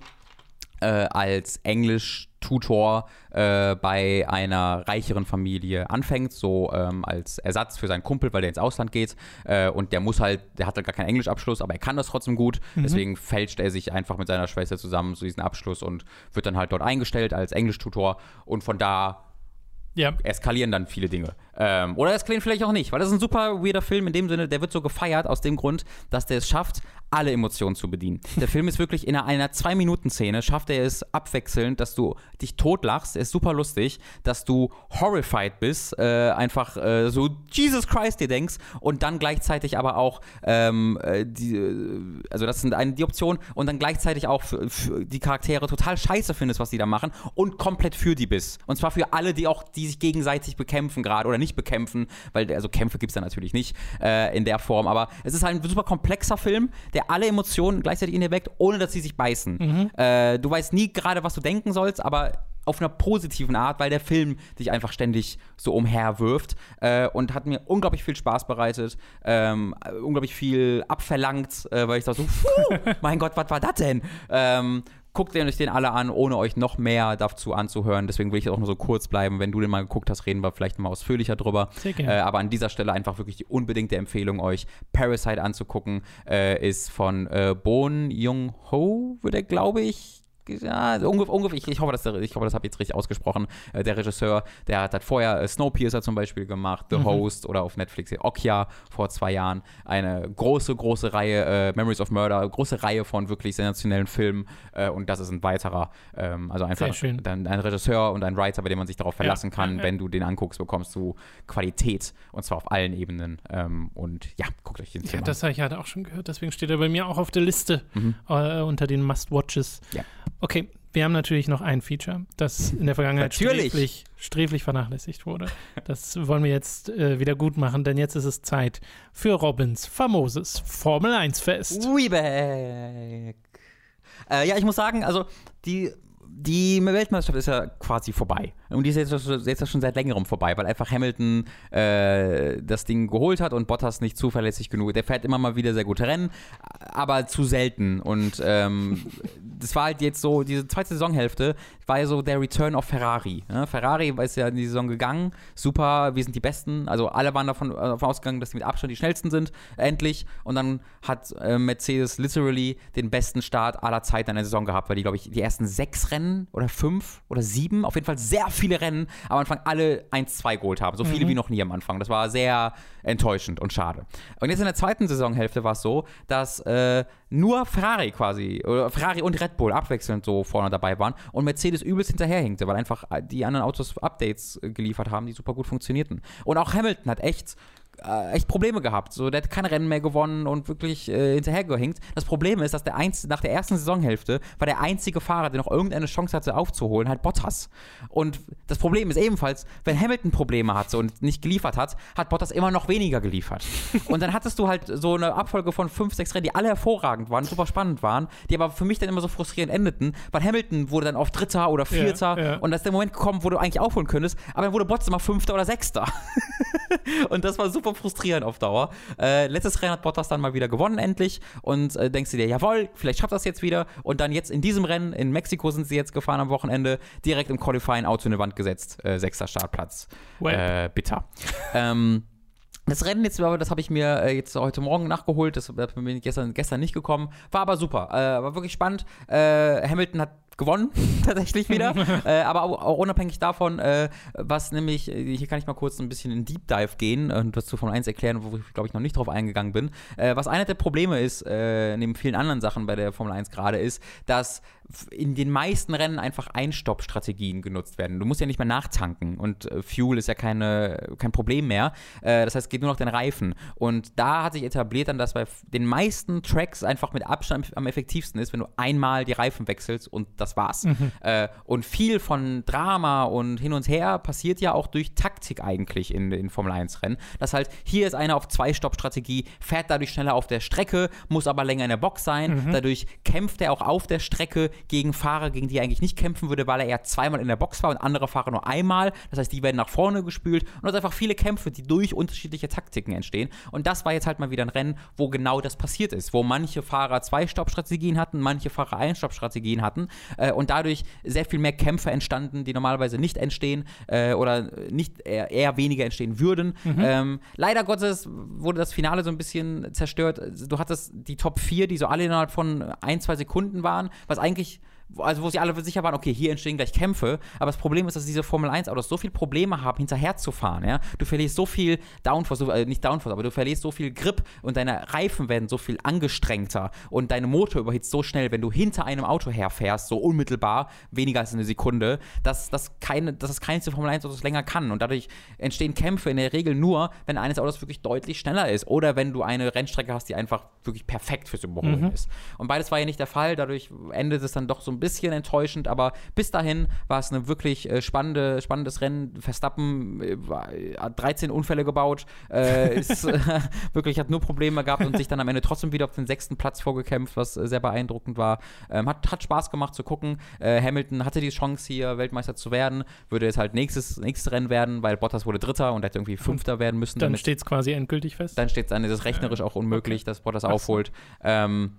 äh, als Englisch-Tutor äh, bei einer reicheren Familie anfängt, so ähm, als Ersatz für seinen Kumpel, weil der ins Ausland geht. Äh, und der muss halt, der hat halt gar keinen Englischabschluss, aber er kann das trotzdem gut. Deswegen fälscht er sich einfach mit seiner Schwester zusammen zu diesem Abschluss und wird dann halt dort eingestellt als Englisch-Tutor. Und von da Ja, eskalieren dann viele Dinge. Ähm, oder eskalieren vielleicht auch nicht, weil das ist ein super weirder Film in dem Sinne, der wird so gefeiert aus dem Grund, dass der es schafft, alle Emotionen zu bedienen. Der Film ist wirklich in einer, Zwei-Minuten-Szene, schafft er es abwechselnd, dass du dich totlachst, ist super lustig, dass du horrified bist, äh, einfach äh, so Jesus Christ dir denkst und dann gleichzeitig aber auch ähm, äh, die, äh, also das sind eine, die Optionen und dann gleichzeitig auch die Charaktere total scheiße findest, was die da machen und komplett für die bist. Und zwar für alle, die auch, die sich gegenseitig bekämpfen gerade oder nicht bekämpfen, weil also Kämpfe gibt es da natürlich nicht äh, in der Form, aber es ist halt ein super komplexer Film, der alle Emotionen gleichzeitig in dir weckt, ohne dass sie sich beißen. Äh, du weißt nie gerade, was du denken sollst, aber auf einer positiven Art, weil der Film dich einfach ständig so umherwirft äh, und hat mir unglaublich viel Spaß bereitet, ähm, äh, unglaublich viel abverlangt, äh, weil ich da so, mein Gott, was war das denn? Ähm, guckt ihr euch den alle an, ohne euch noch mehr dazu anzuhören. Deswegen will ich auch nur so kurz bleiben. Wenn du den mal geguckt hast, reden wir vielleicht mal ausführlicher drüber. Sehr gerne. Äh, aber an dieser Stelle einfach wirklich die unbedingte Empfehlung, euch Parasite anzugucken. Äh, ist von äh, Bon Jung-ho, wird er, glaube ich, ja, ungefähr, ungefähr ich, ich hoffe, das, ich hoffe, das habe ich jetzt richtig ausgesprochen. Äh, der Regisseur, der hat, hat vorher äh, Snowpiercer zum Beispiel gemacht, The Host oder auf Netflix Okja vor zwei Jahren. Eine große, große Reihe, äh, Memories of Murder, große Reihe von wirklich sensationellen Filmen. Äh, und das ist ein weiterer, ähm, also einfach. Dann ein Regisseur und ein Writer, bei dem man sich darauf verlassen kann. ja, ja. Wenn du den anguckst, bekommst du Qualität und zwar auf allen Ebenen. Ähm, und ja, guckt euch den Ja, Film an. das habe ich halt auch schon gehört. Deswegen steht er bei mir auch auf der Liste äh, unter den Must-Watches. Mhm. Ja. Okay, wir haben natürlich noch ein Feature, das in der Vergangenheit sträflich, sträflich vernachlässigt wurde. Das wollen wir jetzt äh, wieder gut machen, denn jetzt ist es Zeit für Robins famoses Formel 1 Fest. We back. Äh, ja, ich muss sagen, also die, die Weltmeisterschaft ist ja quasi vorbei. Und die ist jetzt, schon- jetzt schon seit längerem vorbei, weil einfach Hamilton äh, das Ding geholt hat und Bottas nicht zuverlässig genug. Der fährt immer mal wieder sehr gute Rennen, aber zu selten. Und ähm, das war halt jetzt so, diese zweite Saisonhälfte war ja so der Return of Ferrari. Ne? Ferrari ist ja in die Saison gegangen, super, wir sind die Besten. Also alle waren davon, äh, davon ausgegangen, dass sie mit Abstand die schnellsten sind, endlich. Und dann hat äh, Mercedes literally den besten Start aller Zeiten in der Saison gehabt, weil die, glaube ich, die ersten sechs Rennen oder fünf oder sieben, auf jeden Fall sehr viele Rennen am Anfang alle 1-2 geholt haben. So viele wie noch nie am Anfang. Das war sehr enttäuschend und schade. Und jetzt in der zweiten Saisonhälfte war es so, dass äh, nur Ferrari quasi, oder Ferrari und Red Bull abwechselnd so vorne dabei waren und Mercedes übelst hinterherhinkte, weil einfach die anderen Autos Updates äh, geliefert haben, die super gut funktionierten. Und auch Hamilton hat echt echt Probleme gehabt. So, der hat keine Rennen mehr gewonnen und wirklich äh, hinterhergehinkt. Das Problem ist, dass der einz nach der ersten Saisonhälfte war der einzige Fahrer, der noch irgendeine Chance hatte aufzuholen, halt Bottas. Und das Problem ist ebenfalls, wenn Hamilton Probleme hatte und nicht geliefert hat, hat Bottas immer noch weniger geliefert. und dann hattest du halt so eine Abfolge von fünf, sechs Rennen, die alle hervorragend waren, super spannend waren, die aber für mich dann immer so frustrierend endeten, weil Hamilton wurde dann auf Dritter oder Vierter ja. und da ist der Moment gekommen, wo du eigentlich aufholen könntest, aber dann wurde Bottas immer Fünfter oder Sechster. Und das war super frustrierend auf Dauer. Äh, letztes Rennen hat Bottas dann mal wieder gewonnen, endlich. Und äh, denkst du dir, jawohl, vielleicht schafft das jetzt wieder. Und dann jetzt in diesem Rennen, in Mexiko sind sie jetzt gefahren am Wochenende, direkt im Qualifying Auto in die Wand gesetzt. Äh, sechster Startplatz. Well. Äh, bitter. ähm, Das Rennen jetzt, aber das habe ich mir äh, jetzt heute Morgen nachgeholt, das da bin ich gestern, gestern nicht gekommen. War aber super, äh, war wirklich spannend. Äh, Hamilton hat gewonnen, tatsächlich wieder. äh, aber auch, auch, unabhängig davon, äh, was nämlich, äh, hier kann ich mal kurz ein bisschen in Deep Dive gehen und das zu Formel 1 erklären, wo ich, glaube ich, noch nicht drauf eingegangen bin. Äh, was einer der Probleme ist, äh, neben vielen anderen Sachen bei der Formel 1 gerade, ist, dass in den meisten Rennen einfach Einstoppstrategien genutzt werden. Du musst ja nicht mehr nachtanken und äh, Fuel ist ja keine, kein Problem mehr. das heißt, es geht nur noch den Reifen. Und da hat sich etabliert dann, dass bei den meisten Tracks einfach mit Abstand am effektivsten ist, wenn du einmal die Reifen wechselst und das war's. Mhm. Äh, und viel von Drama und hin und her passiert ja auch durch Taktik eigentlich in, in Formel 1-Rennen. Das halt, hier ist einer auf Zwei-Stopp-Strategie, fährt dadurch schneller auf der Strecke, muss aber länger in der Box sein. Mhm. Dadurch kämpft er auch auf der Strecke gegen Fahrer, gegen die er eigentlich nicht kämpfen würde, weil er eher zweimal in der Box war und andere Fahrer nur einmal. Das heißt, die werden nach vorne gespült. Und es sind einfach viele Kämpfe, die durch unterschiedliche Taktiken entstehen. Und das war jetzt halt mal wieder ein Rennen, wo genau das passiert ist, wo manche Fahrer Zwei-Stopp-Strategien hatten, manche Fahrer Ein-Stopp-Strategien hatten äh, und dadurch sehr viel mehr Kämpfe entstanden, die normalerweise nicht entstehen äh, oder nicht eher, eher, weniger entstehen würden. Mhm. Ähm, leider Gottes wurde das Finale so ein bisschen zerstört. Du hattest die Top 4, die so alle innerhalb von ein, zwei Sekunden waren, was eigentlich also wo sie alle sicher waren, okay, hier entstehen gleich Kämpfe, aber das Problem ist, dass diese Formel 1 Autos so viel Probleme haben, hinterher zu fahren, ja. Du verlierst so viel Downforce, äh, nicht Downforce, aber du verlierst so viel Grip und deine Reifen werden so viel angestrengter und deine Motor überhitzt so schnell, wenn du hinter einem Auto herfährst, so unmittelbar, weniger als eine Sekunde, dass, dass, keine, dass das keines Formel 1 Autos länger kann und dadurch entstehen Kämpfe in der Regel nur, wenn eines Autos wirklich deutlich schneller ist oder wenn du eine Rennstrecke hast, die einfach wirklich perfekt fürs Überholen mhm. ist. Und beides war ja nicht der Fall, dadurch endet es dann doch so ein bisschen enttäuschend, aber bis dahin war es ein wirklich äh, spannende, spannendes Rennen. Verstappen äh, hat 13 Unfälle gebaut, äh, ist wirklich hat nur Probleme gehabt und sich dann am Ende trotzdem wieder auf den sechsten Platz vorgekämpft, was äh, sehr beeindruckend war. Ähm, hat, hat Spaß gemacht zu gucken. Äh, Hamilton hatte die Chance hier Weltmeister zu werden, würde jetzt halt nächstes, nächstes Rennen werden, weil Bottas wurde Dritter und hätte irgendwie Fünfter werden müssen. Dann steht es quasi endgültig fest. Dann steht es dann, ist es rechnerisch auch unmöglich, okay. dass Bottas aufholt. Ähm,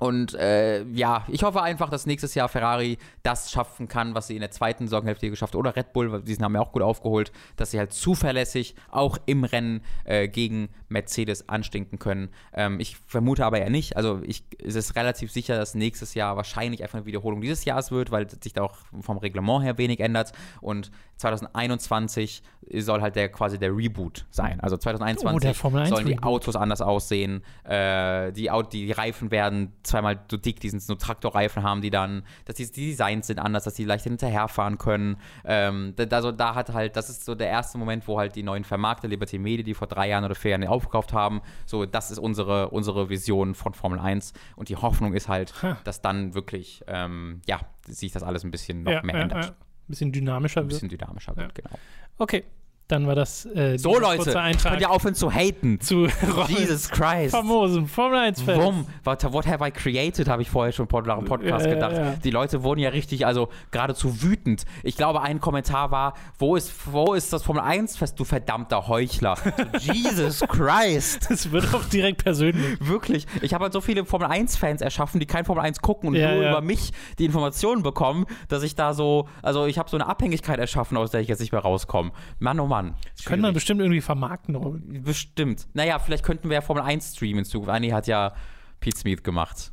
und äh, ja, ich hoffe einfach, dass nächstes Jahr Ferrari das schaffen kann, was sie in der zweiten Saisonhälfte geschafft oder Red Bull, die haben ja auch gut aufgeholt, dass sie halt zuverlässig auch im Rennen äh, gegen Mercedes anstinken können. Ähm, ich vermute aber eher nicht. Also ich, es ist relativ sicher, dass nächstes Jahr wahrscheinlich einfach eine Wiederholung dieses Jahres wird, weil sich da auch vom Reglement her wenig ändert. Und 2021 soll halt der quasi der Reboot sein. Also 2021 oh, sollen die Autos anders aussehen. Äh, die, die Reifen werden zweimal so dick, die sind so Traktorreifen haben, die dann, dass die, die Designs sind anders, dass die leicht hinterherfahren können. Ähm, also da hat halt, das ist so der erste Moment, wo halt die neuen Vermarkter, Liberty Media, die vor drei Jahren oder vier Jahren aufgekauft haben, so, das ist unsere, unsere Vision von Formel 1 und die Hoffnung ist halt, huh. dass dann wirklich, ähm, ja, sich das alles ein bisschen noch ja, mehr ja, ändert. Ja. Ein bisschen dynamischer wird. Ein bisschen dynamischer wird, genau. Okay, dann war das äh, So Leute, könnt ihr aufhören zu haten. Zu Jesus Christ. Famosen Formel 1 Fans. Wumm, what, what have I created, habe ich vorher schon nach dem Podcast ja, gedacht. Ja, ja. Die Leute wurden ja richtig, also geradezu wütend. Ich glaube, ein Kommentar war, wo ist, wo ist das Formel 1 Fest, du verdammter Heuchler. Jesus Christ. Das wird auch direkt persönlich. Wirklich. Ich habe halt so viele Formel 1 Fans erschaffen, die kein Formel 1 gucken und nur über mich die Informationen bekommen, dass ich da so, also ich habe so eine Abhängigkeit erschaffen, aus der ich jetzt nicht mehr rauskomme. Mann, oh Mann. Mann. Das könnte man bestimmt irgendwie vermarkten. Bestimmt. Naja, vielleicht könnten wir ja Formel 1 streamen in Zukunft. Annie hat ja Pete Smith gemacht.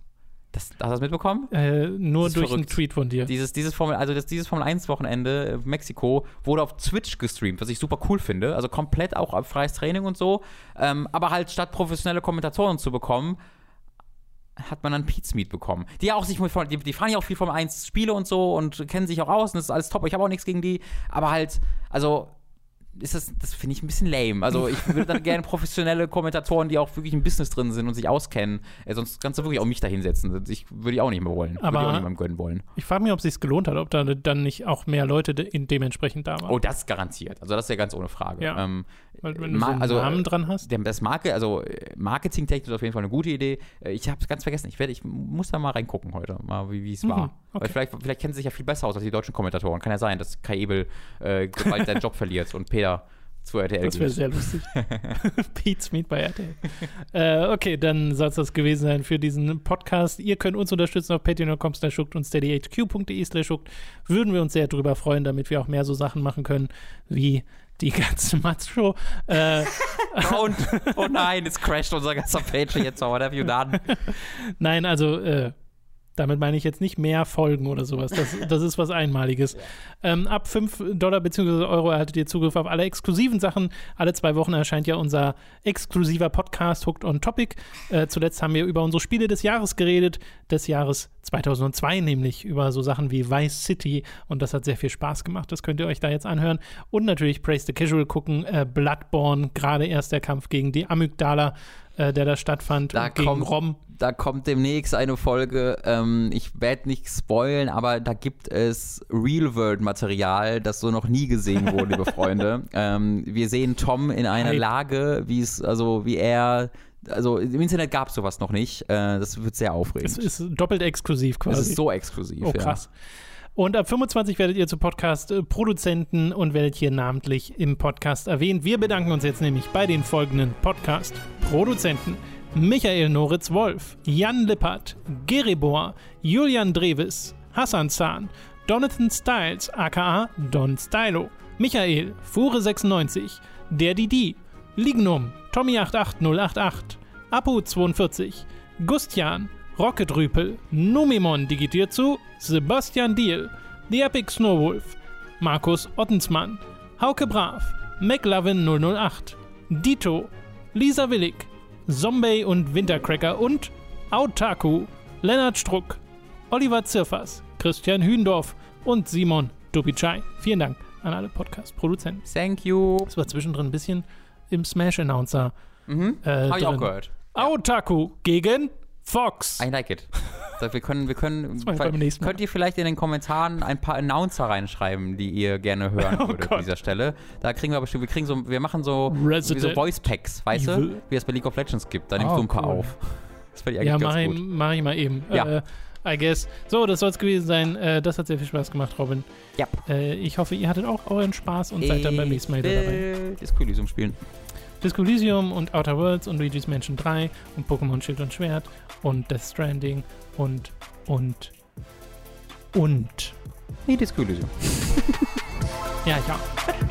Das, hast du das mitbekommen? Äh, nur durch verrückt. einen Tweet von dir. Dieses, dieses Formel, also das, dieses Formel 1 Wochenende äh, Mexiko wurde auf Twitch gestreamt, was ich super cool finde. Also komplett auch freies Training und so. Ähm, aber halt statt professionelle Kommentatoren zu bekommen, hat man dann Pete Meat bekommen. Die ja auch sich mit, die, die fahren ja auch viel Formel 1 Spiele und so und kennen sich auch aus und das ist alles top. Ich habe auch nichts gegen die, aber halt, also ist das, das finde ich ein bisschen lame. Also ich würde dann gerne professionelle Kommentatoren, die auch wirklich im Business drin sind und sich auskennen. Äh, sonst kannst du wirklich auch mich da hinsetzen. Ich würde ich auch nicht mehr wollen. Aber würde ich auch niemandem gönnen wollen. Ich frage mich, ob es sich gelohnt hat, ob da dann nicht auch mehr Leute de dementsprechend da waren. Oh, das garantiert. Also das ist ja ganz ohne Frage. Ja. Ähm, Weil wenn du so einen also, Namen dran hast. Das Marke, also Marketingtechnisch ist auf jeden Fall eine gute Idee. Äh, ich habe es ganz vergessen. Ich, werd, ich muss da mal reingucken heute, mal wie es mhm, war. Okay. Weil vielleicht, vielleicht kennen sie sich ja viel besser aus als die deutschen Kommentatoren. Kann ja sein, dass Kai Ebel äh, bald seinen Job verliert und Peter zu RTL Das wäre sehr lustig. Pete's Meet bei RTL. äh, okay, dann soll es das gewesen sein für diesen Podcast. Ihr könnt uns unterstützen auf patreon.com slash und steadyhq.de slash. Würden wir uns sehr drüber freuen, damit wir auch mehr so Sachen machen können, wie die ganze Matz-Show. Äh, Und, oh nein, es crasht unser ganzer Page jetzt. What have you done? nein, also äh, damit meine ich jetzt nicht mehr Folgen oder sowas. Das, das ist was Einmaliges. Ähm, ab 5 Dollar bzw. Euro erhaltet ihr Zugriff auf alle exklusiven Sachen. Alle zwei Wochen erscheint ja unser exklusiver Podcast Hooked on Topic. Äh, zuletzt haben wir über unsere Spiele des Jahres geredet, des Jahres 2002, nämlich über so Sachen wie Vice City. Und das hat sehr viel Spaß gemacht. Das könnt ihr euch da jetzt anhören. Und natürlich Praise the Casual gucken. Äh, Bloodborne, gerade erst der Kampf gegen die Amygdala, äh, der da stattfand. Da gegen kommt- Rom. Da kommt demnächst eine Folge. Ähm, ich werde nicht spoilen, aber da gibt es Real-World-Material, das so noch nie gesehen wurde, liebe Freunde. Ähm, wir sehen Tom in einer. Lage, wie es, also wie er. Also im Internet gab es sowas noch nicht. Äh, das wird sehr aufregend. Es ist doppelt exklusiv quasi. Es ist so exklusiv. Oh, krass. Und ab 25 werdet ihr zu Podcast-Produzenten und werdet hier namentlich im Podcast erwähnt. Wir bedanken uns jetzt nämlich bei den folgenden Podcast-Produzenten. Michael Noritz Wolf, Jan Lippert, Geribor, Julian Dreves, Hassan Zahn, Donathan Styles, aka Don Stylo, Michael, Fure96, Der Didi, Lignum, Tommy88088, Apu42, Gustian, Rocket Rüpel, Numimon digitiert zu, Sebastian Diel, The Epic Snowwolf, Markus Ottensmann, Hauke Brav, McLovin 008, Dito, Lisa Willig, Zombie und Wintercracker und Autaku, Lennart Struck, Oliver Zirfers, Christian Hündorf und Simon Dubicai. Vielen Dank an alle Podcast-Produzenten. Thank you. Das war zwischendrin ein bisschen im Smash-Announcer. Mhm. Äh, Habe ich auch gehört. Autaku gegen Fox. I like it. So, wir können, wir können, Das machen wir beim nächsten Mal. könnt ihr vielleicht in den Kommentaren ein paar Announcer reinschreiben, die ihr gerne hören Oh würdet Gott. an dieser Stelle. Da kriegen wir aber bestimmt, wir kriegen so, wir machen so, so Voice Packs, weißt du, wie es bei League of Legends gibt. Da nimmst Oh, du ein paar cool. auf. Das fände ich Ja, eigentlich mach ganz ich, gut. mach ich mal eben. Ja. Äh, I guess. So, das soll es gewesen sein. Äh, das hat sehr viel Spaß gemacht, Robin. Ja. Äh, ich hoffe, ihr hattet auch euren Spaß und seid dann beim nächsten Mal wieder dabei. Disco Elysium spielen. Disco Elysium und Outer Worlds und Luigi's Mansion 3 und Pokémon Schild und Schwert und Death Stranding und, und, und. Nee, Disco Elysium. Ja, ich auch.